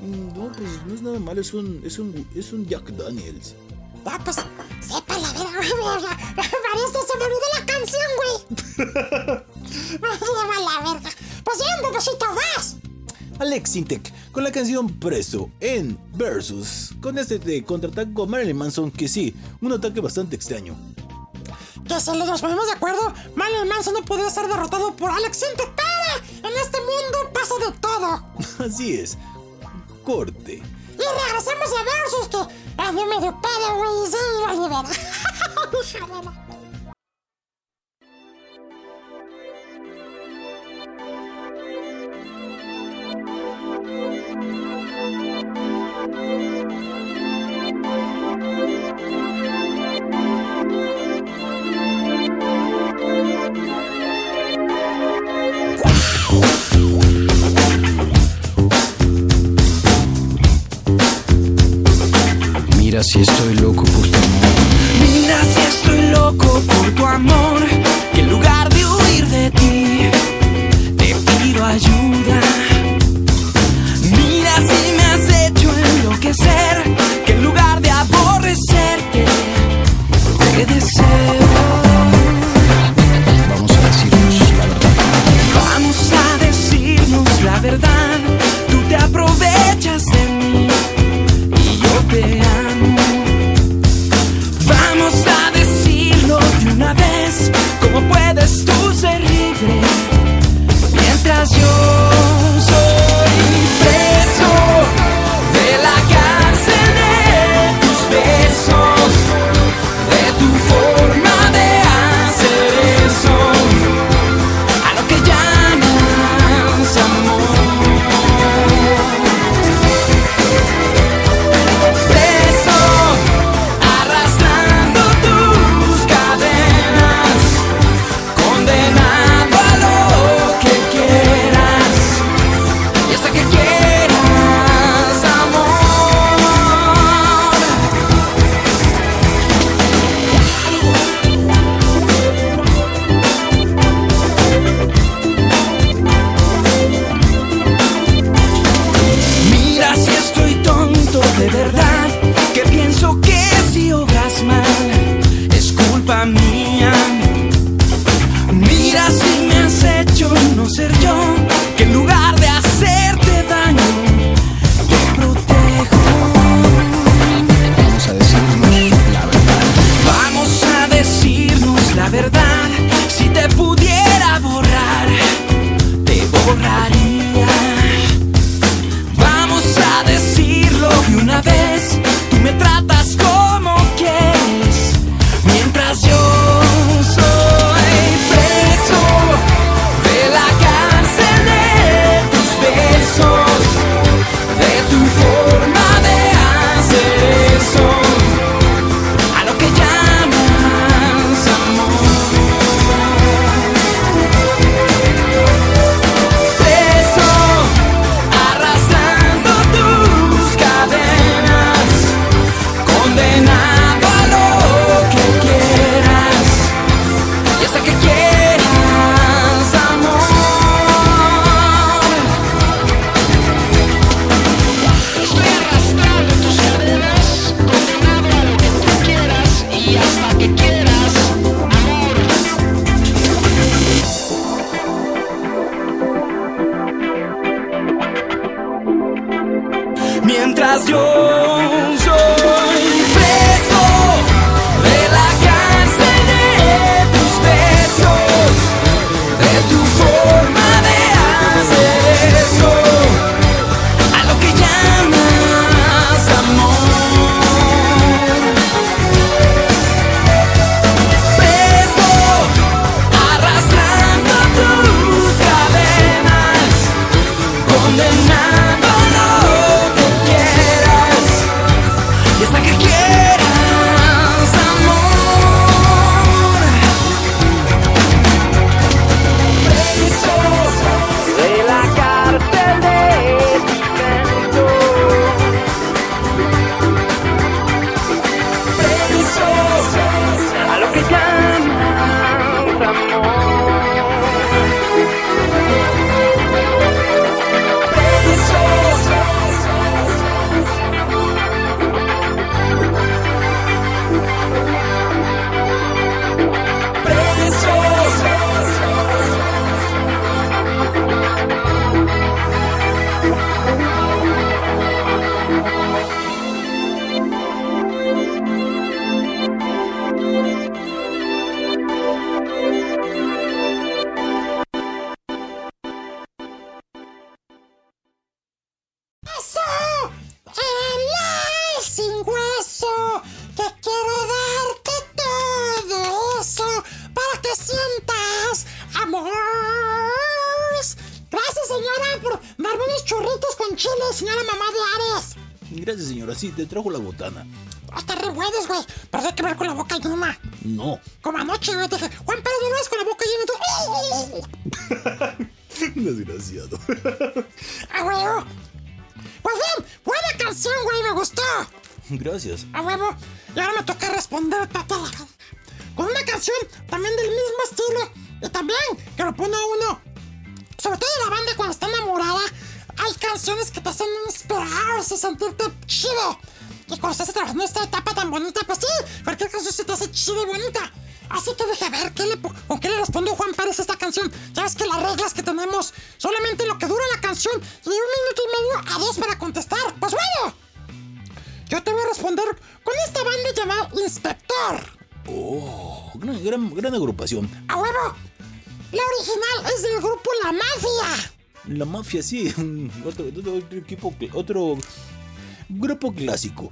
Mm, No, pues no es nada malo, es un, es un, es un Jack Daniels. Ya, pues, sepa la verga, güey. Parece se me olvidó la canción, güey. Me lleva la verga. Pues bien, bebecito, vas. Alex Sintek con la canción Preso en Versus. Con este de contraataque con Marilyn Manson, que sí, un ataque bastante extraño. Que si nos ponemos de acuerdo, Marilyn Manson no podría ser derrotado por Alex Sintek, pero en este mundo pasa de todo. Así es. Corte. Y regresamos a Versus, que ando medio pedo, güey. Sí, Mientras yo Mafia, sí, otro, otro, otro equipo, otro grupo clásico.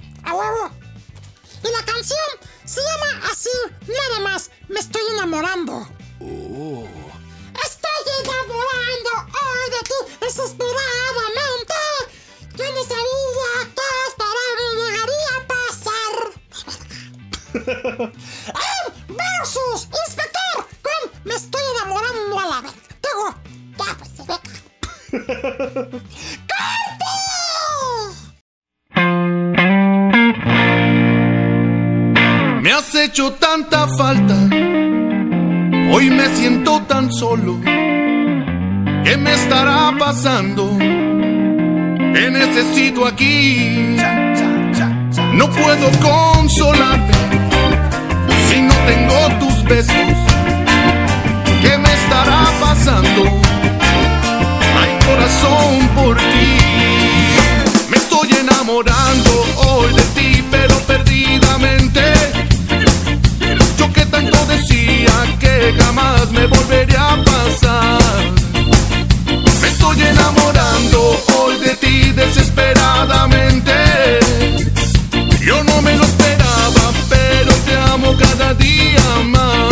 pasando. Necesito aquí. No puedo consolarme si no tengo tus besos. ¿Qué me estará pasando? Hay corazón por ti. Me estoy enamorando hoy de ti, pero perdidamente. Yo que tanto decía que jamás me volvería a pasar estoy enamorando hoy de ti desesperadamente. Yo no me lo esperaba, pero te amo cada día más.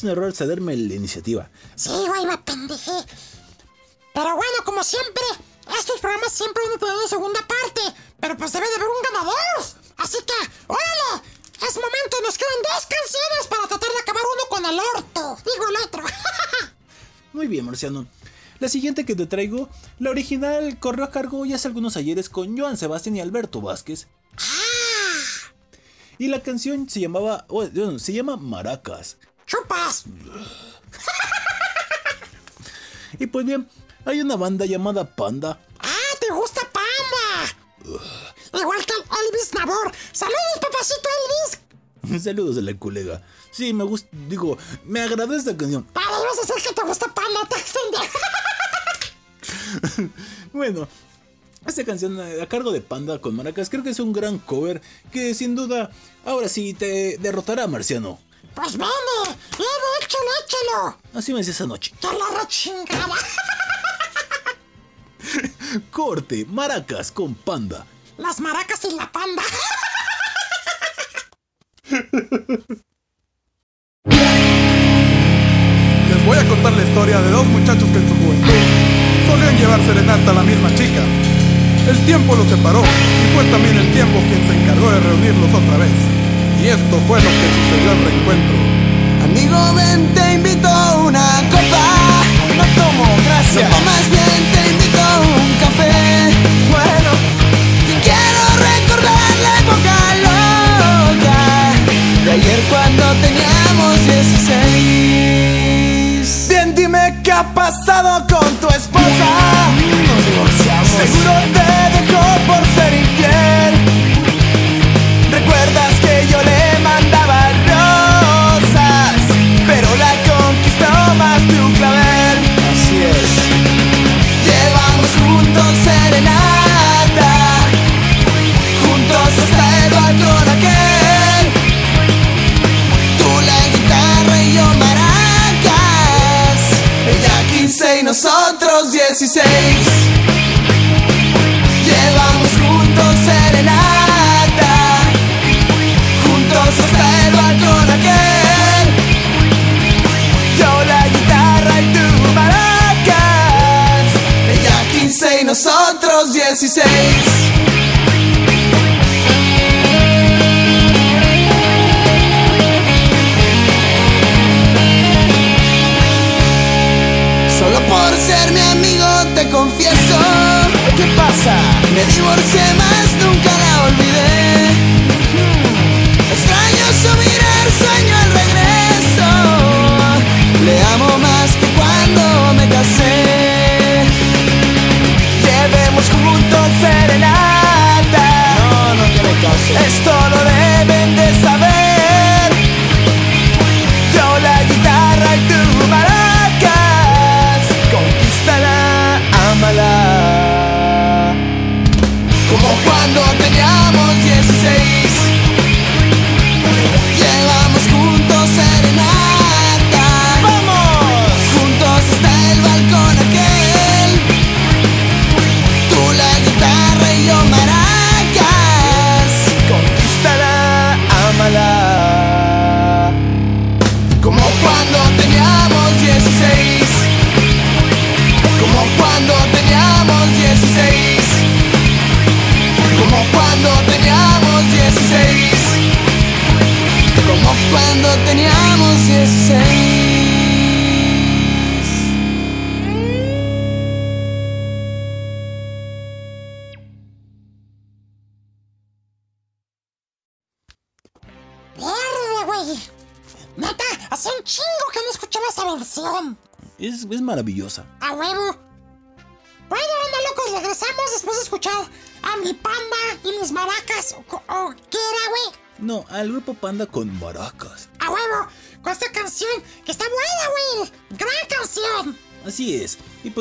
Cometiste un error cederme la iniciativa. Sí, güey, me pendejé. Pero bueno, como siempre, estos programas siempre van a tener una segunda parte. Pero pues debe de haber un ganador. Así que, órale, es momento, nos quedan dos canciones para tratar de acabar uno con el orto. Digo el otro. Muy bien, Marciano. La siguiente que te traigo, la original corrió a cargo ya hace algunos ayeres con Joan Sebastián y Alberto Vázquez. Y la canción se llamaba, bueno, se llama Maracas. ¡Chupas! Y pues bien, hay una banda llamada Panda. ¡Ah, te gusta Panda! Igual que el Elvis Nabor. ¡Saludos, papacito Elvis! Saludos de la colega. Sí, me gusta, digo, me agradó esta canción. Para, ibas a decir que te gusta Panda, te. Bueno, esta canción eh, a cargo de Panda con Maracas creo que es un gran cover que sin duda ahora sí te derrotará a Marciano. Pues vene, vene, échalo, échalo. Así me decía esa noche. ¡Que la rechingada! Corte, Maracas con Panda. Las maracas y la panda. Les voy a contar la historia de dos muchachos que en su juventud solían llevar serenata a la misma chica. El tiempo los separó y fue también el tiempo quien se encargó de reunirlos otra vez. Y esto fue lo que sucedió al reencuentro. Amigo, ven, te invito a una copa. No tomo, gracias. No, más bien te invito a un café. Bueno, y quiero recordar la época loca de ayer cuando teníamos 16. Bien, dime qué ha pasado con tu esposa. Nos divorciamos. Seguro te 16. Llevamos juntos serenata. Juntos hasta el balcón aquel. Yo la guitarra y tú maracas. Ella 15 y nosotros 16. Me divorcié más, nunca la olvidé.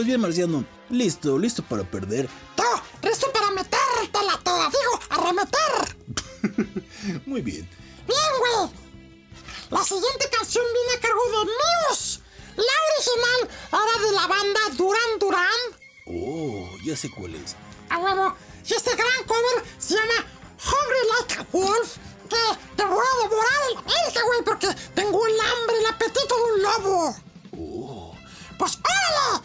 Bien, Marciano, listo, listo para perder. Tú, listo para metértela toda. Digo, a remeter. Muy bien. Bien, güey. La siguiente canción viene a cargo de Muse. La original era de la banda Duran Duran. Oh, ya sé cuál es. A huevo. Y este gran cover se llama Hungry Like a Wolf. Que te voy a devorar el América, güey, porque tengo el hambre, el apetito de un lobo. Oh. Pues órale.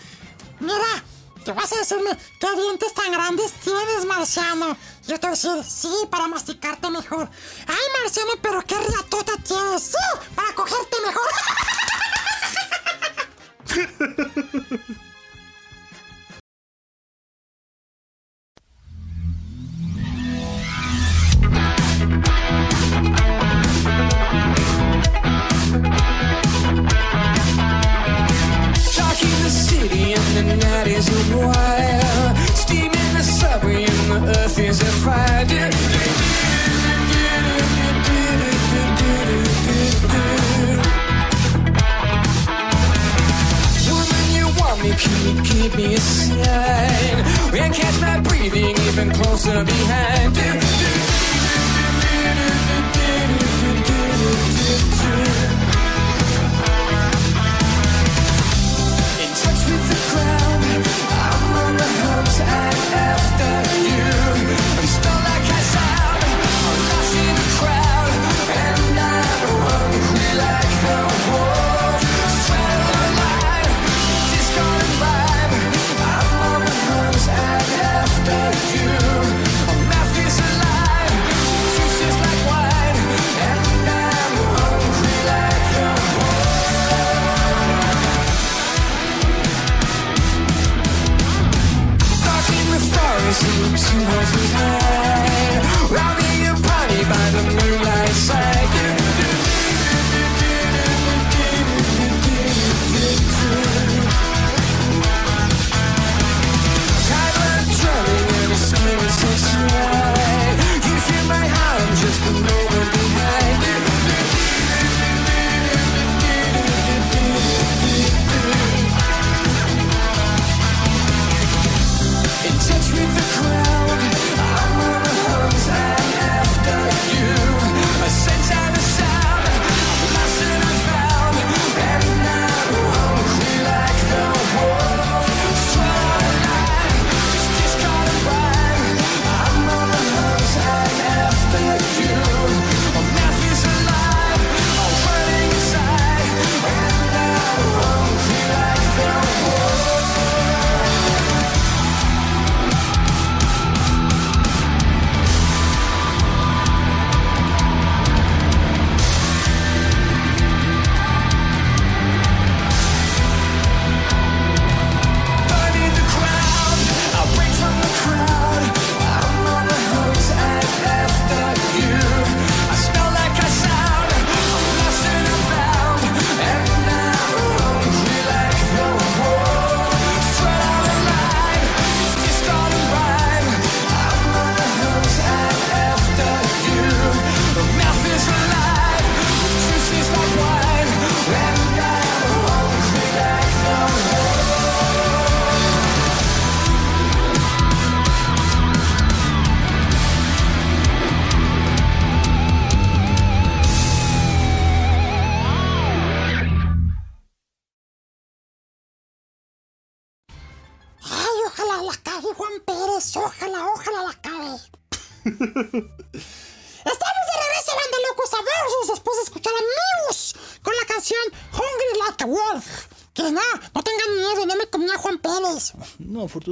Mira, te vas a decirme qué dientes tan grandes tienes, marciano. Yo te voy a decir, sí, para masticarte mejor. Ay, marciano, pero qué riatota tienes. Sí, para cogerte mejor. night is a wire. Steam in the subway and the earth is Woman, you want me, can you keep me? And catch my breathing even closer behind. And after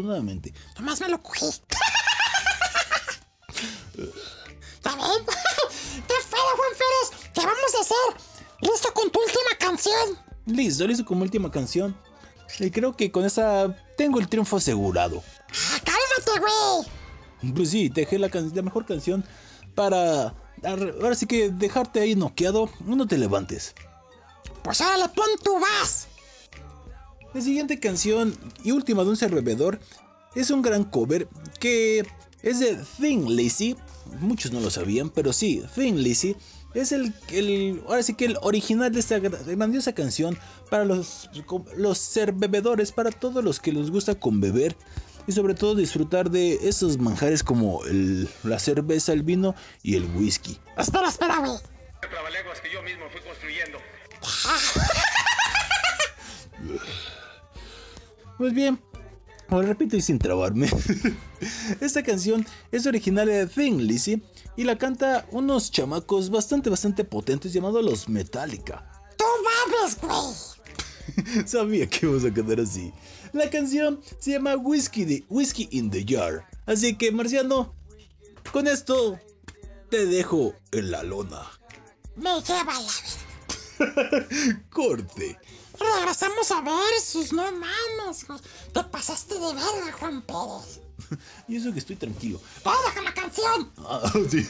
afortunadamente. Nomás me lo cogí. ¿Ya ven? ¡Qué feo, Juan Pérez! ¿Qué vamos a hacer? ¿Listo con tu última canción? Listo, listo como última canción. Y creo que con esa tengo el triunfo asegurado. ¡Ah, cálmate, güey! Pues sí, dejé la, mejor canción para... ar- Ahora sí que dejarte ahí noqueado, no te levantes. Pues órale, pon tu vas. La siguiente canción y última de un ser bebedor es un gran cover que es de Thin Lizzy. Muchos no lo sabían, pero sí, Thin Lizzy es el, el ahora sí que el original de esta gra- grandiosa canción para los, los ser bebedores, para todos los que les gusta con beber. y sobre todo disfrutar de esos manjares como el- la cerveza, el vino y el whisky. Espera, espera, güey. Trabalenguas que yo mismo fui construyendo. Pues bien, lo repito y sin trabarme. Esta canción es original de Thing Lizzy y la canta unos chamacos bastante, bastante potentes llamados los Metallica. ¡Tú mames, güey! Sabía que íbamos a quedar así. La canción se llama Whiskey, de- Whiskey in the Jar. Así que, Marciano, con esto te dejo en la lona. Me lleva la Corte. Regresamos a versus, no mames, güey. Te pasaste de verga, Juan Pérez. Y eso que estoy tranquilo. ¡Ah, deja la canción! Ah, sí.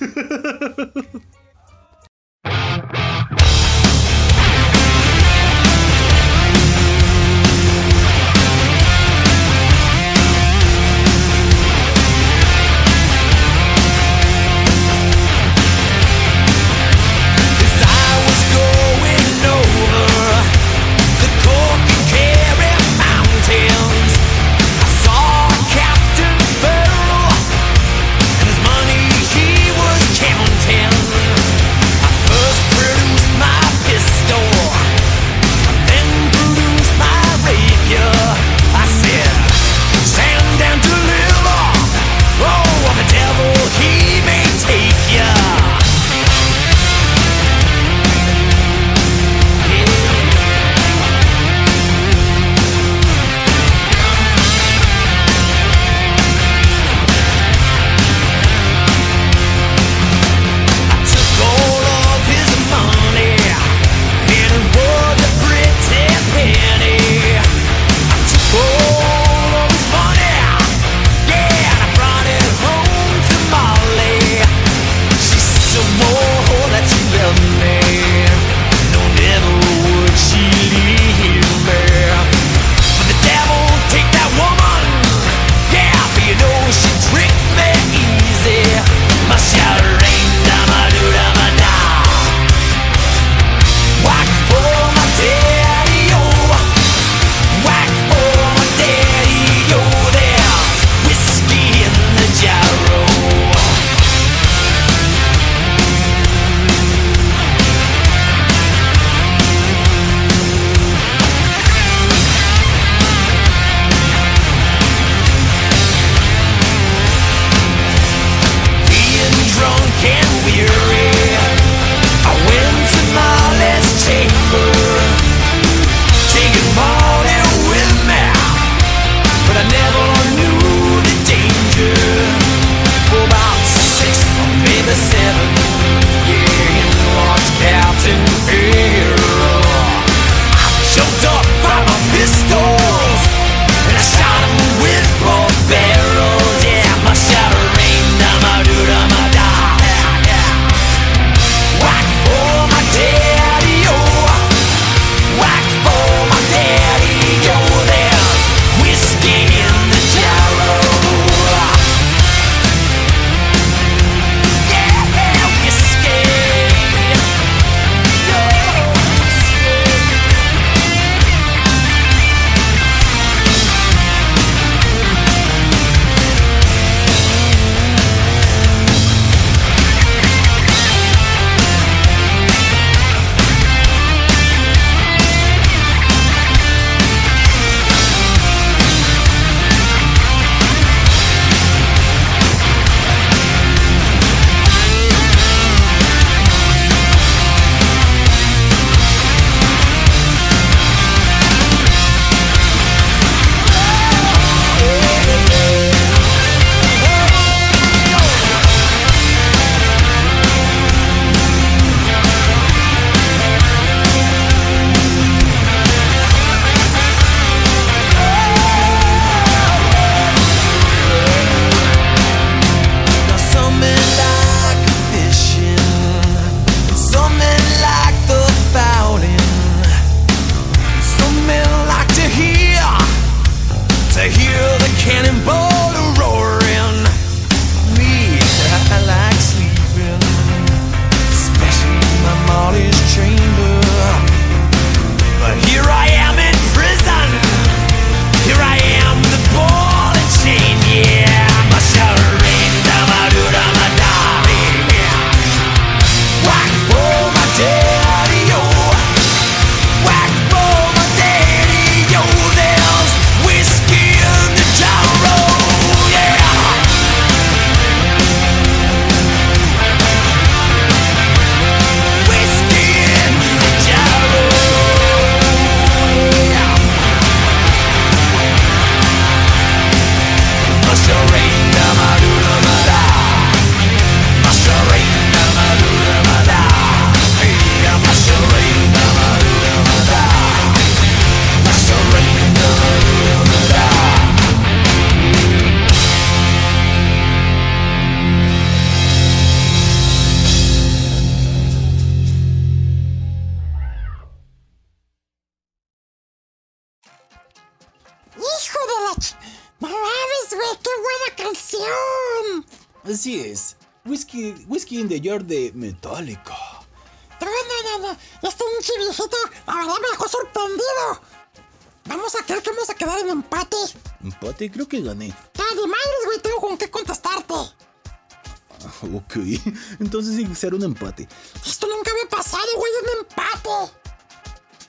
Será un empate. Esto nunca había pasado, güey, un empate.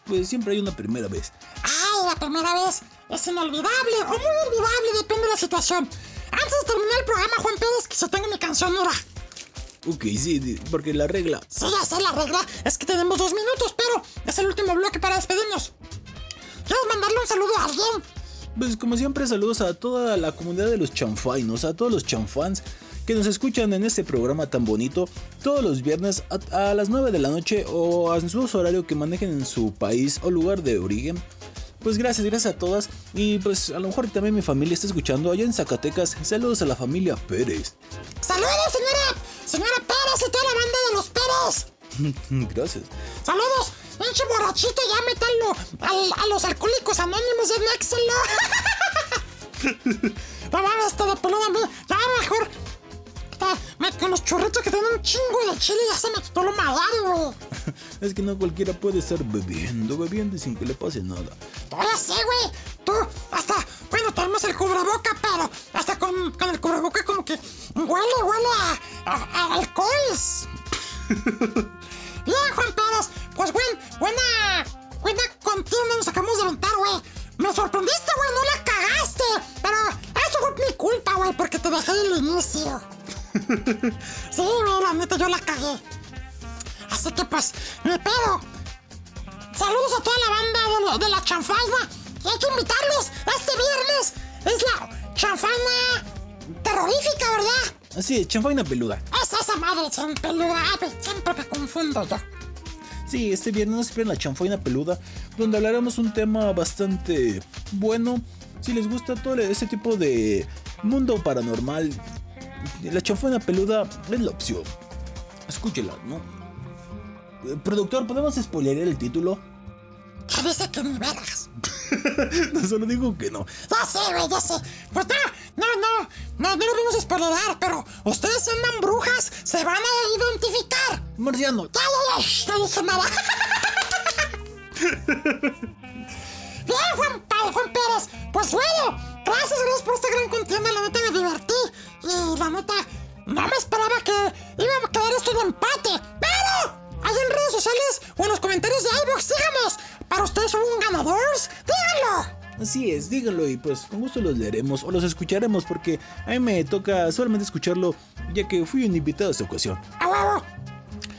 Pues siempre hay una primera vez. Ay, la primera vez es inolvidable o muy olvidable, depende de la situación. Antes de terminar el programa, Juan Pérez, que se tenga mi canción, mira. Ok, sí, porque la regla. Sí, ya sé, la regla es que tenemos dos minutos, pero es el último bloque para despedirnos. ¿Quieres mandarle un saludo a alguien? Pues como siempre, saludos a toda la comunidad de los chanfainos, a todos los chanfans que nos escuchan en este programa tan bonito todos los viernes a, a las 9 de la noche o a su horario que manejen en su país o lugar de origen. Pues gracias, gracias a todas. Y pues a lo mejor también mi familia está escuchando allá en Zacatecas. Saludos a la familia Pérez. ¡Saludos, señora! ¡Señora Pérez y toda la banda de los Pérez! gracias. ¡Saludos! ¡Pinche borrachito, ya métanlo al- a los alcohólicos anónimos de Nexelo! no mames, a mí. Ya mejor. Ya, me- con los churritos que tienen un chingo de chile ya se me quitó lo malario, güey. Es que no cualquiera puede estar bebiendo, bebiendo sin que le pase nada. Ya sé, güey. Tú, hasta, bueno, tenemos el cubreboca, pero hasta con, con el cubreboca como que huele, huele a, a, a alcohol. Bien, Juan Pérez. Pues buen, buena, buena contienda nos acabamos de aventar, güey. Me sorprendiste, güey, no la cagaste. Pero eso fue mi culpa, güey, porque te dejé el inicio. Sí, güey, la neta, yo la cagué. Así que pues, mi pedo. Saludos a toda la banda de la, de la chanfaina. Y hay que invitarlos este viernes. Es la chanfaina terrorífica, ¿verdad? Así es, chanfaina peluda. Es esa madre peluda. Ay, Siempre me confundo yo. Sí, este viernes nos esperen la chanfaina peluda, donde hablaremos un tema bastante bueno. Si les gusta todo ese tipo de mundo paranormal, la chanfaina peluda es la opción. Escúchela, ¿no? Eh, Productor, ¿podemos spoilear el título? Ya dice que ni vergas. no, solo digo que no. Ya sé, güey, ya sé. Pues no, no, no, no, no lo vamos a spoilerar, pero ustedes andan brujas, se van a identificar. Marciano. Ya, ya, ya, no dije nada. Bien, Juan, Juan Pérez. Pues bueno, gracias, gracias por esta gran contienda. La neta me divertí. Y la neta, no me esperaba que iba a quedar esto en empate. Pero, ahí en redes sociales o en los comentarios de iVoox, díganos. ¿Para ustedes hubo un ganador? Díganlo. Así es, díganlo y pues con gusto los leeremos o los escucharemos porque a mí me toca solamente escucharlo ya que fui un invitado a esta ocasión. A huevo.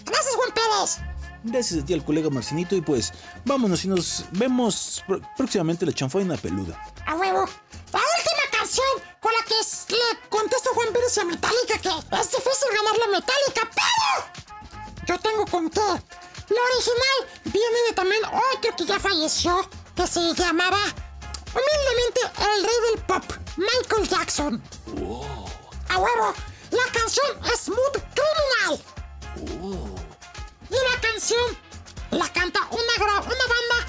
Gracias, Juan Pérez. Gracias a ti al colega Marcinito y pues vámonos y nos vemos pr- próximamente en la chanfaina peluda. A huevo. Canción con la que le contesto Juan Pérez a Metallica que es difícil ganar la Metallica, pero yo tengo con qué. La original viene de también otro que ya falleció, que se llamaba humildemente el rey del pop, Michael Jackson. A huevo. La canción es Smooth Criminal. Y la canción la canta una, una banda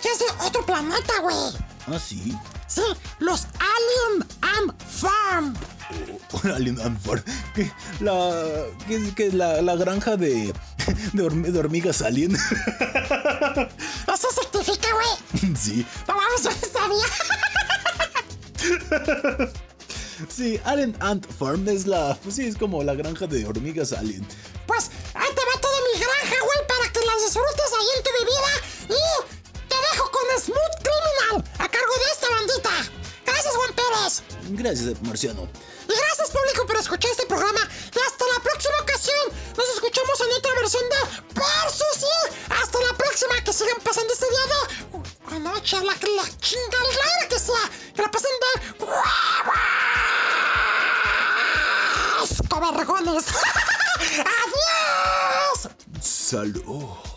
que es de otro planeta, güey. Ah, sí. Sí, los Alien and Farm. Alien Anfar. Que la, que, es- que es la, la granja de, de, horm- de hormigas alien. Eso certifica, güey. sí. No yo no sabía. Sí, Alien Ant Farm es la. Pues sí, es como la granja de hormigas alien. Pues ahí te va toda mi granja, güey, para que la disfrutes ahí en tu bebida. Y dejo con Smooth Criminal a cargo de esta bandita. Gracias, Juan Pérez. Gracias, Marciano. Y gracias, público, por escuchar este programa. Y hasta la próxima ocasión. Nos escuchamos en otra versión de Versus. Y hasta la próxima. Que sigan pasando este día de. Anoche, la, la chingadera que sea. Que la pasen de. ¡Cobarrogones! ¡Adiós! Salud.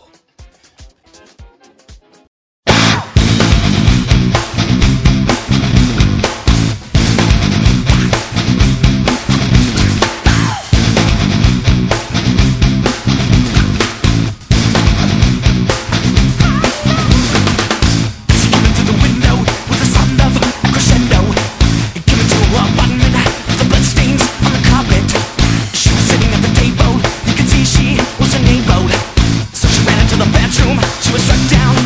was struck down.